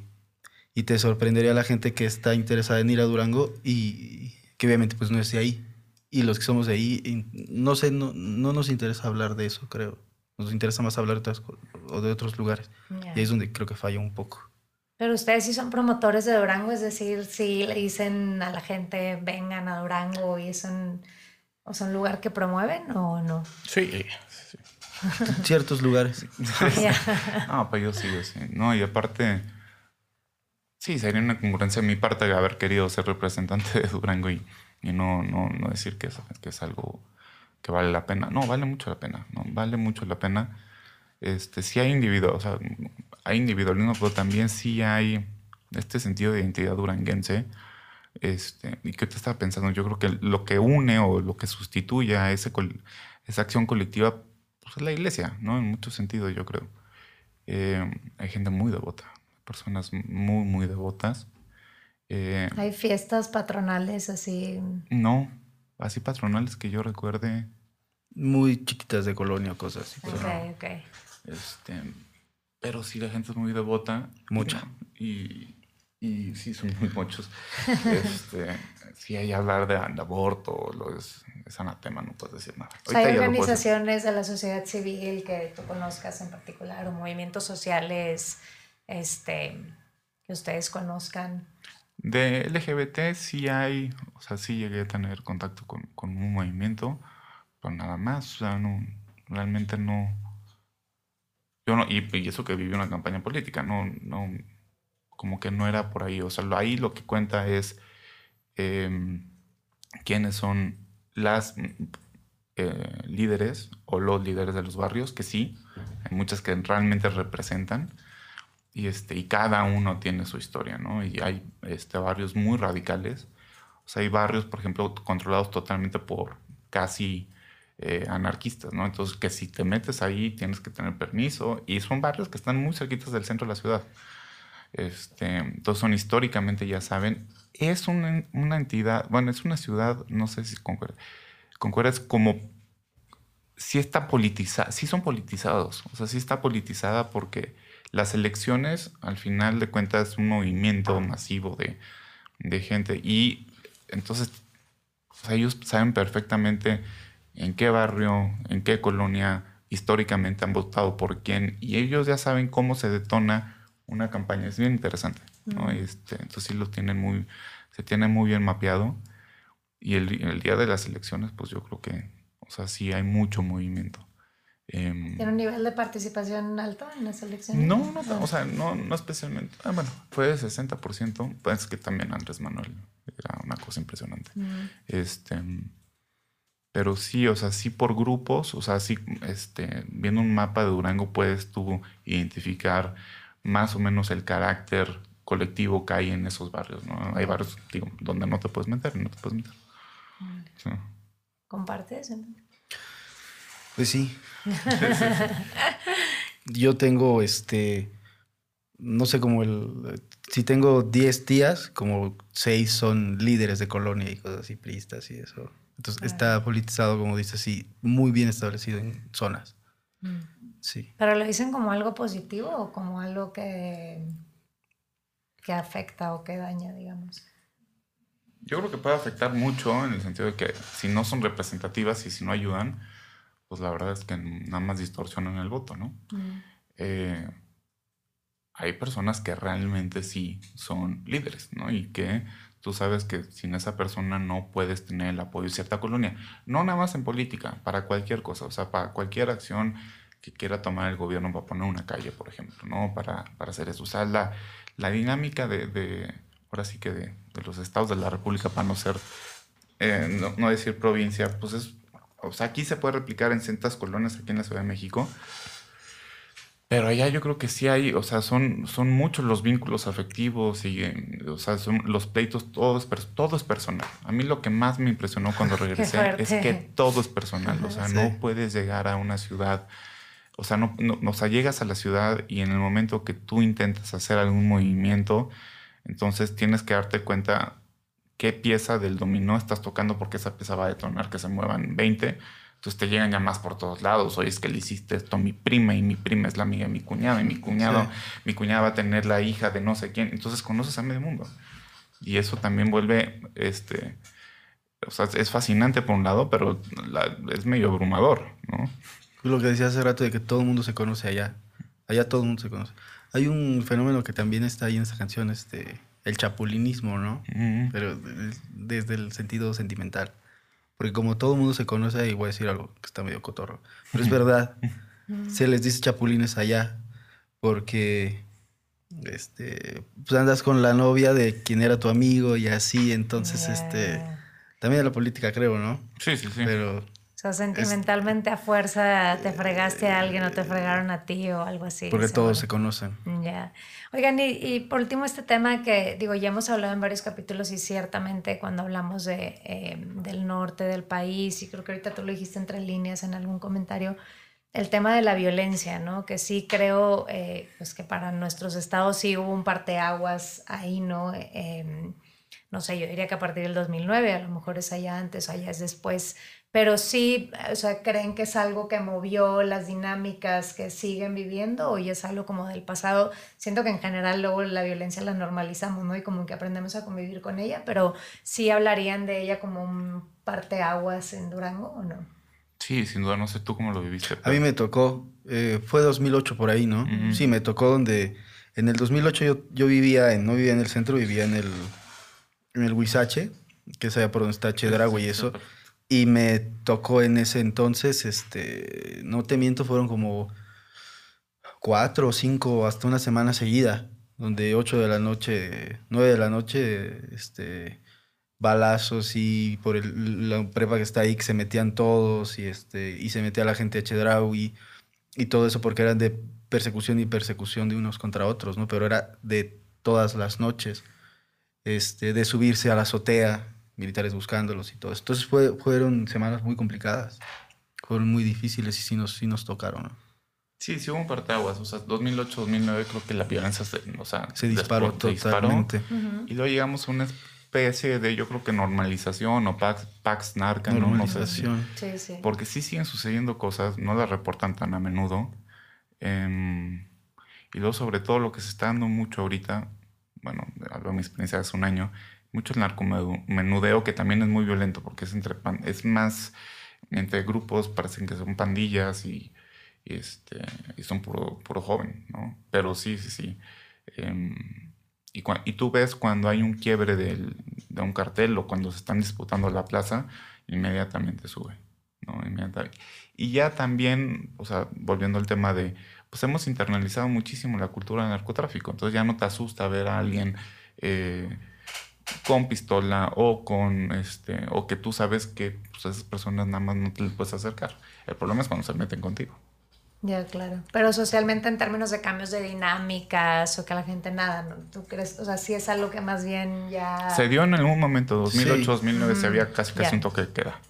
[SPEAKER 5] y te sorprendería la gente que está interesada en ir a Durango y que obviamente pues no es de ahí. Y los que somos de ahí, no sé, no, no nos interesa hablar de eso, creo. Nos interesa más hablar de, otras, o de otros lugares. Y ahí es donde creo que falla un poco.
[SPEAKER 3] Pero ustedes sí son promotores de Durango, es decir, sí le dicen a la gente vengan a Durango y son, o son lugar que promueven o no.
[SPEAKER 4] Sí, sí.
[SPEAKER 5] Ciertos lugares.
[SPEAKER 4] no, pues yo sí, yo sí. No, y aparte Sí, sería una concurrencia de mi parte de haber querido ser representante de Durango y, y no, no, no decir que es, que es algo que vale la pena. No, vale mucho la pena, ¿no? Vale mucho la pena. Este, sí hay individuos, o sea, hay individualismo, pero también sí hay este sentido de identidad duranguense. Este, ¿Y qué te estaba pensando? Yo creo que lo que une o lo que sustituye a ese, esa acción colectiva pues es la iglesia, ¿no? En muchos sentidos, yo creo. Eh, hay gente muy devota, personas muy, muy devotas.
[SPEAKER 3] Eh, ¿Hay fiestas patronales así?
[SPEAKER 4] No, así patronales que yo recuerde.
[SPEAKER 5] Muy chiquitas de colonia, cosas así.
[SPEAKER 3] Ok, ok.
[SPEAKER 4] Este, pero sí, la gente es muy devota.
[SPEAKER 5] Mucha.
[SPEAKER 4] Y, y sí, son muy muchos. este, si hay hablar de, aborto, lo es, es, anatema, no puedes decir nada.
[SPEAKER 3] ¿Hay organizaciones de la sociedad civil que tú conozcas en particular o movimientos sociales este, que ustedes conozcan?
[SPEAKER 4] De LGBT sí hay, o sea, sí llegué a tener contacto con, con un movimiento, pero nada más, o sea, no, realmente no. Yo no, y, eso que viví una campaña política, no, no, como que no era por ahí, o sea, ahí lo que cuenta es em, quiénes son las eh, líderes o los líderes de los barrios, que sí, hay muchas que realmente representan, y, este, y cada uno tiene su historia, ¿no? Y hay este, barrios muy radicales. O sea, hay barrios, por ejemplo, controlados totalmente por casi eh, anarquistas, ¿no? Entonces, que si te metes ahí tienes que tener permiso. Y son barrios que están muy cerquitos del centro de la ciudad. Este, entonces, son históricamente, ya saben, es una, una entidad, bueno, es una ciudad, no sé si concuerdas, concuerdas como sí está politizada, sí son politizados, o sea, sí está politizada porque las elecciones, al final de cuentas, es un movimiento masivo de, de gente y entonces ellos saben perfectamente en qué barrio, en qué colonia históricamente han votado por quién y ellos ya saben cómo se detona una campaña. Es bien interesante. ¿no? Este, entonces sí lo tienen muy, se tiene muy bien mapeado y el, el día de las elecciones, pues yo creo que, o sea, sí hay mucho movimiento.
[SPEAKER 3] Em, ¿Tiene un nivel de participación alto en las elecciones?
[SPEAKER 4] No, no, o sea, no, no especialmente. Ah, bueno, fue de 60%. Pues que también Andrés Manuel era una cosa impresionante. Este, pero sí, o sea, sí por grupos, o sea, sí, este, viendo un mapa de Durango puedes tú identificar más o menos el carácter colectivo que hay en esos barrios, ¿no? Hay barrios, digo, donde no te puedes meter no te puedes meter. Sí.
[SPEAKER 3] ¿Compartes?
[SPEAKER 5] Pues sí. Yo tengo, este, no sé, como el, si tengo 10 tías, como 6 son líderes de colonia y cosas así, pristas y eso. Entonces está politizado, como dices, sí, muy bien establecido en zonas.
[SPEAKER 3] Mm.
[SPEAKER 5] Sí.
[SPEAKER 3] ¿Pero lo dicen como algo positivo o como algo que, que afecta o que daña, digamos?
[SPEAKER 4] Yo creo que puede afectar mucho en el sentido de que si no son representativas y si no ayudan, pues la verdad es que nada más distorsionan el voto, ¿no?
[SPEAKER 3] Mm.
[SPEAKER 4] Eh, hay personas que realmente sí son líderes, ¿no? Y que tú sabes que sin esa persona no puedes tener el apoyo de cierta colonia. No nada más en política, para cualquier cosa, o sea, para cualquier acción que quiera tomar el gobierno para poner una calle, por ejemplo, ¿no? Para, para hacer eso. O sea, la, la dinámica de, de, ahora sí que de, de, los estados de la República, para no ser, eh, no, no, decir provincia, pues es, o sea, aquí se puede replicar en ciertas colonias aquí en la Ciudad de México, pero allá yo creo que sí hay, o sea, son, son muchos los vínculos afectivos y, o sea, son los pleitos, todo es, todo es personal. A mí lo que más me impresionó cuando regresé es que todo es personal, o sea, sí. no puedes llegar a una ciudad, o sea, no, no, o sea, llegas a la ciudad y en el momento que tú intentas hacer algún movimiento, entonces tienes que darte cuenta qué pieza del dominó estás tocando porque esa pieza va a detonar que se muevan 20 entonces te llegan llamadas por todos lados. Oye, es que le hiciste esto a mi prima y mi prima es la amiga de mi cuñado y mi cuñado, sí. mi cuñada va a tener la hija de no sé quién. Entonces conoces a medio mundo. Y eso también vuelve, este, o sea, es fascinante por un lado, pero la, es medio abrumador, ¿no?
[SPEAKER 5] Lo que decía hace rato de que todo el mundo se conoce allá. Allá todo el mundo se conoce. Hay un fenómeno que también está ahí en esta canción, este, el chapulinismo, ¿no? Uh -huh. Pero desde el sentido sentimental. Porque como todo el mundo se conoce, y voy a decir algo que está medio cotorro, pero es verdad, se les dice chapulines allá, porque este, pues andas con la novia de quien era tu amigo y así, entonces, yeah. este, también de la política creo, ¿no?
[SPEAKER 4] Sí, sí, sí.
[SPEAKER 5] Pero...
[SPEAKER 3] Sea, sentimentalmente es, a fuerza te fregaste a alguien o te fregaron a ti o algo así.
[SPEAKER 5] Porque seguro. todos se conocen.
[SPEAKER 3] Ya. Yeah. Oigan, y, y, por último este tema que, digo, ya hemos hablado en varios capítulos y ciertamente cuando hablamos de, eh, del norte del país, y creo que ahorita tú lo dijiste entre líneas en algún comentario, el tema de la violencia, ¿no? Que sí creo eh, pues que para nuestros estados sí hubo un parteaguas ahí, ¿no? No sé, yo diría que a partir del 2009, a lo mejor es allá antes, allá es después, pero sí, o sea, ¿creen que es algo que movió las dinámicas que siguen viviendo o ya es algo como del pasado? Siento que en general luego la violencia la normalizamos, ¿no? Y como que aprendemos a convivir con ella, pero sí hablarían de ella como un parteaguas en Durango o no?
[SPEAKER 4] Sí, sin duda, no sé tú cómo lo viviste.
[SPEAKER 5] Pero... A mí me tocó, eh, fue 2008 por ahí, ¿no? Uh -huh. Sí, me tocó donde, en el 2008 yo, yo vivía, en, no vivía en el centro, vivía en el, en el Huizache, que es allá por donde está Chedrago y eso. Y me tocó en ese entonces, este, no te miento, fueron como cuatro o cinco, hasta una semana seguida, donde ocho de la noche, nueve de la noche, este, balazos y por el, la prepa que está ahí que se metían todos y, este, y se metía la gente a Chedraui y, y todo eso porque eran de persecución y persecución de unos contra otros, ¿no? Pero era de todas las noches, este, de subirse a la azotea, militares buscándolos y todo eso. Entonces fue, fueron semanas muy complicadas, fueron muy difíciles y sí nos, sí nos tocaron. ¿no?
[SPEAKER 4] Sí, sí hubo un parteaguas, o sea, 2008, 2009 creo que la violencia se, o sea,
[SPEAKER 5] se disparó totalmente.
[SPEAKER 4] Disparó, uh -huh. Y luego llegamos a una especie de, yo creo que normalización o pax, pax narca, ¿no?
[SPEAKER 5] no sé si,
[SPEAKER 3] sí, sí.
[SPEAKER 4] Porque sí siguen sucediendo cosas, no las reportan tan a menudo. Eh, y luego sobre todo lo que se está dando mucho ahorita, bueno, hablo de mi experiencia hace un año, mucho el narcomenudeo, que también es muy violento porque es, entre pan, es más entre grupos, parecen que son pandillas y, este, y son puro, joven, ¿no? Pero sí, sí, sí. Eh, y, tú ves cuando hay un quiebre de un cartel o cuando se están disputando la plaza, inmediatamente sube, ¿no? Inmediatamente. Y ya también, o sea, volviendo al tema de, pues hemos internalizado muchísimo la cultura del narcotráfico, entonces ya no te asusta ver a alguien... Eh, con pistola o con este o que tú sabes que pues, esas personas nada más no te les puedes acercar. El problema es cuando se meten contigo.
[SPEAKER 3] Ya, claro. Pero socialmente en términos de cambios de dinámicas o que la gente nada, ¿no? ¿tú crees? O sea, sí es algo que más bien ya...
[SPEAKER 4] Se dio en algún momento, 2008,
[SPEAKER 5] Sí.
[SPEAKER 4] 2009, se había casi casi
[SPEAKER 3] Ya.
[SPEAKER 4] un toque de queda.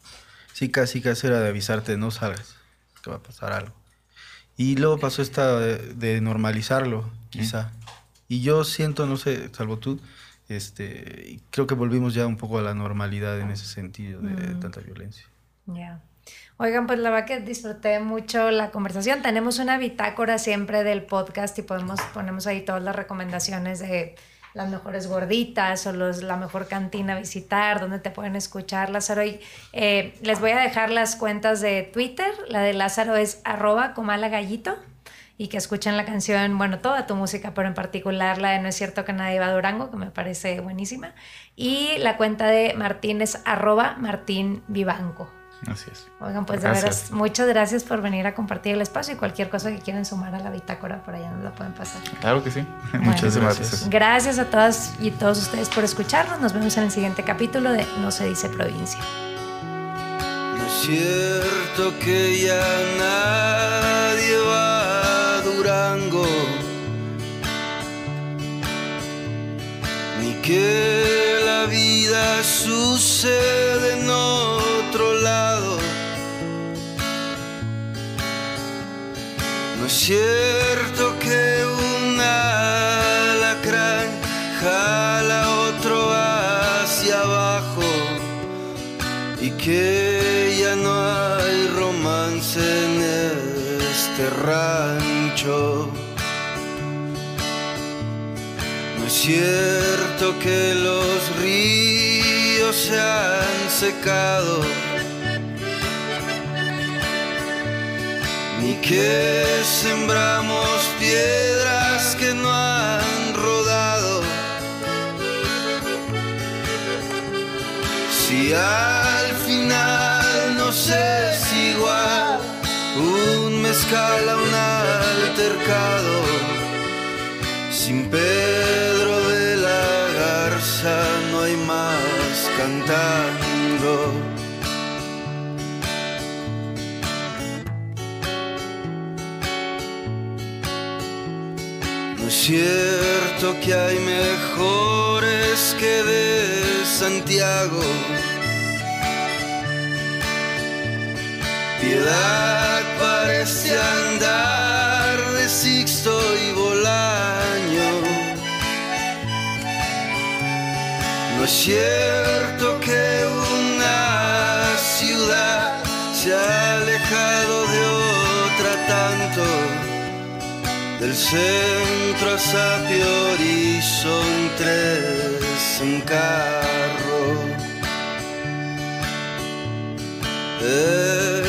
[SPEAKER 5] Sí, casi, casi era de avisarte, no salgas, que va a pasar algo. Y luego pasó esta de, de normalizarlo, quizá. Y yo siento, no sé, salvo tú, este, creo que volvimos ya un poco a la normalidad en ese sentido de tanta violencia.
[SPEAKER 3] Ya. Oigan, pues la verdad que disfruté mucho la conversación. Tenemos una bitácora siempre del podcast y podemos, ponemos ahí todas las recomendaciones de las mejores gorditas o los, la mejor cantina a visitar, donde te pueden escuchar, Lázaro. Y, eh, les voy a dejar las cuentas de Twitter. La de Lázaro es arroba comalagallito y que escuchen la canción, bueno, toda tu música, pero en particular la de No es cierto que nadie va a Durango, que me parece buenísima. Y la cuenta de Martín es arroba Martín Vivanco.
[SPEAKER 4] Así es.
[SPEAKER 3] Oigan, pues de veras, muchas gracias por venir a compartir el espacio y cualquier cosa que quieran sumar a la bitácora, por allá nos la pueden pasar.
[SPEAKER 4] Claro que sí.
[SPEAKER 3] Bueno.
[SPEAKER 4] Muchísimas
[SPEAKER 5] gracias.
[SPEAKER 4] gracias.
[SPEAKER 3] A todas y todos ustedes por escucharnos. Nos vemos en el siguiente capítulo de No se dice provincia.
[SPEAKER 6] No es cierto que ya nadie va a Durango, ni que la vida sucede en lado. No es cierto que un alacrán jala otro hacia abajo y que ya no hay romance en este rancho. No es cierto que los ríos se han secado, ni que sembramos piedras que no han rodado. Si al final nos es igual un mezcal a un altercado, sin Pedro de la Garza no hay más cantando. Cierto que hay mejores que de Santiago. Piedad parece andar de Sixto y Bolaño. No es cierto que una ciudad se ha alejado de otra tanto del centro a Sapiori son tres en carro.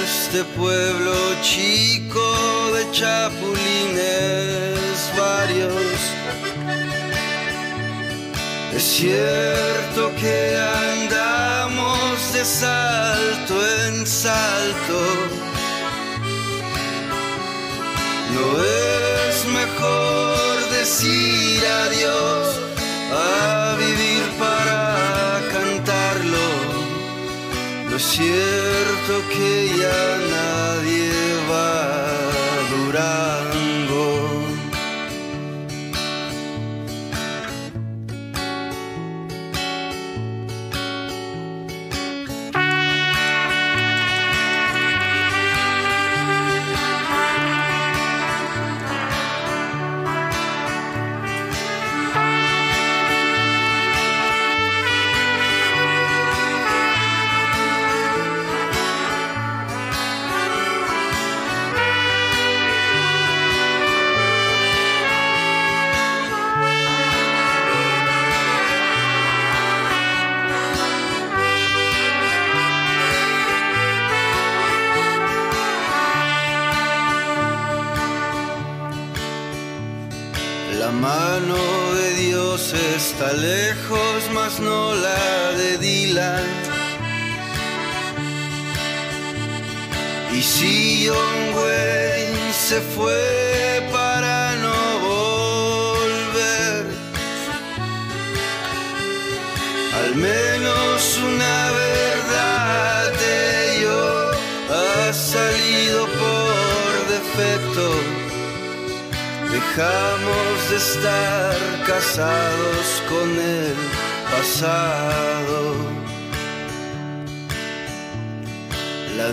[SPEAKER 6] Este pueblo chico de chapulines varios. Es cierto que andamos de salto en salto. No es mejor decir adiós a vivir para cantarlo. Es cierto que ya nadie va a Durango.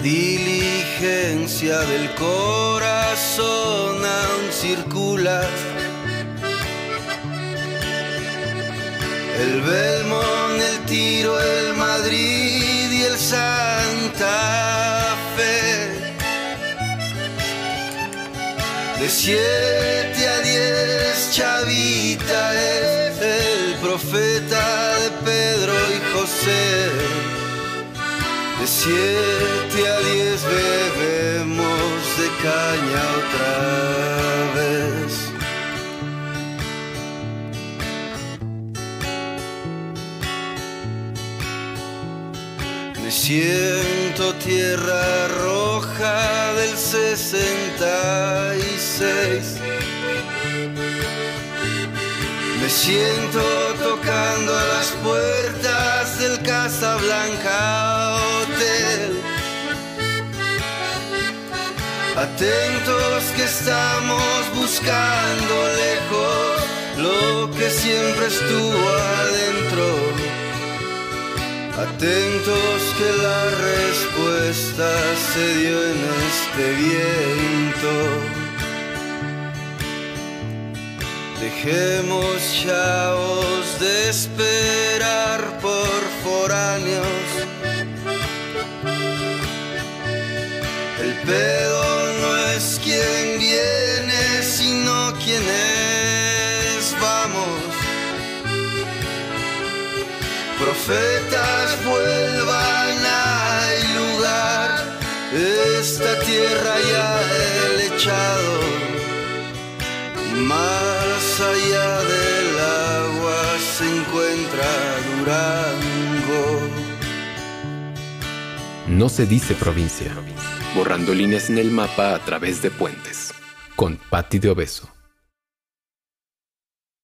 [SPEAKER 6] Diligencia del corazón aún circula. El Belmont, el Tiro, el Madrid y el Santa Fe. De siete a diez, Chavita siete a diez bebemos de caña otra vez. Me siento tierra roja del 66. Me siento tocando a las puertas del Casablanca Atentos que estamos buscando lejos lo que siempre estuvo adentro. Atentos que la respuesta se dio en este viento. Dejemos chavos de esperar por foráneos. El pedo Profetas vuelvan al lugar, esta tierra ya el echado. Más allá del agua se encuentra Durango.
[SPEAKER 2] No se dice provincia. Borrando líneas en el mapa a través de puentes. Con Patti de Obeso.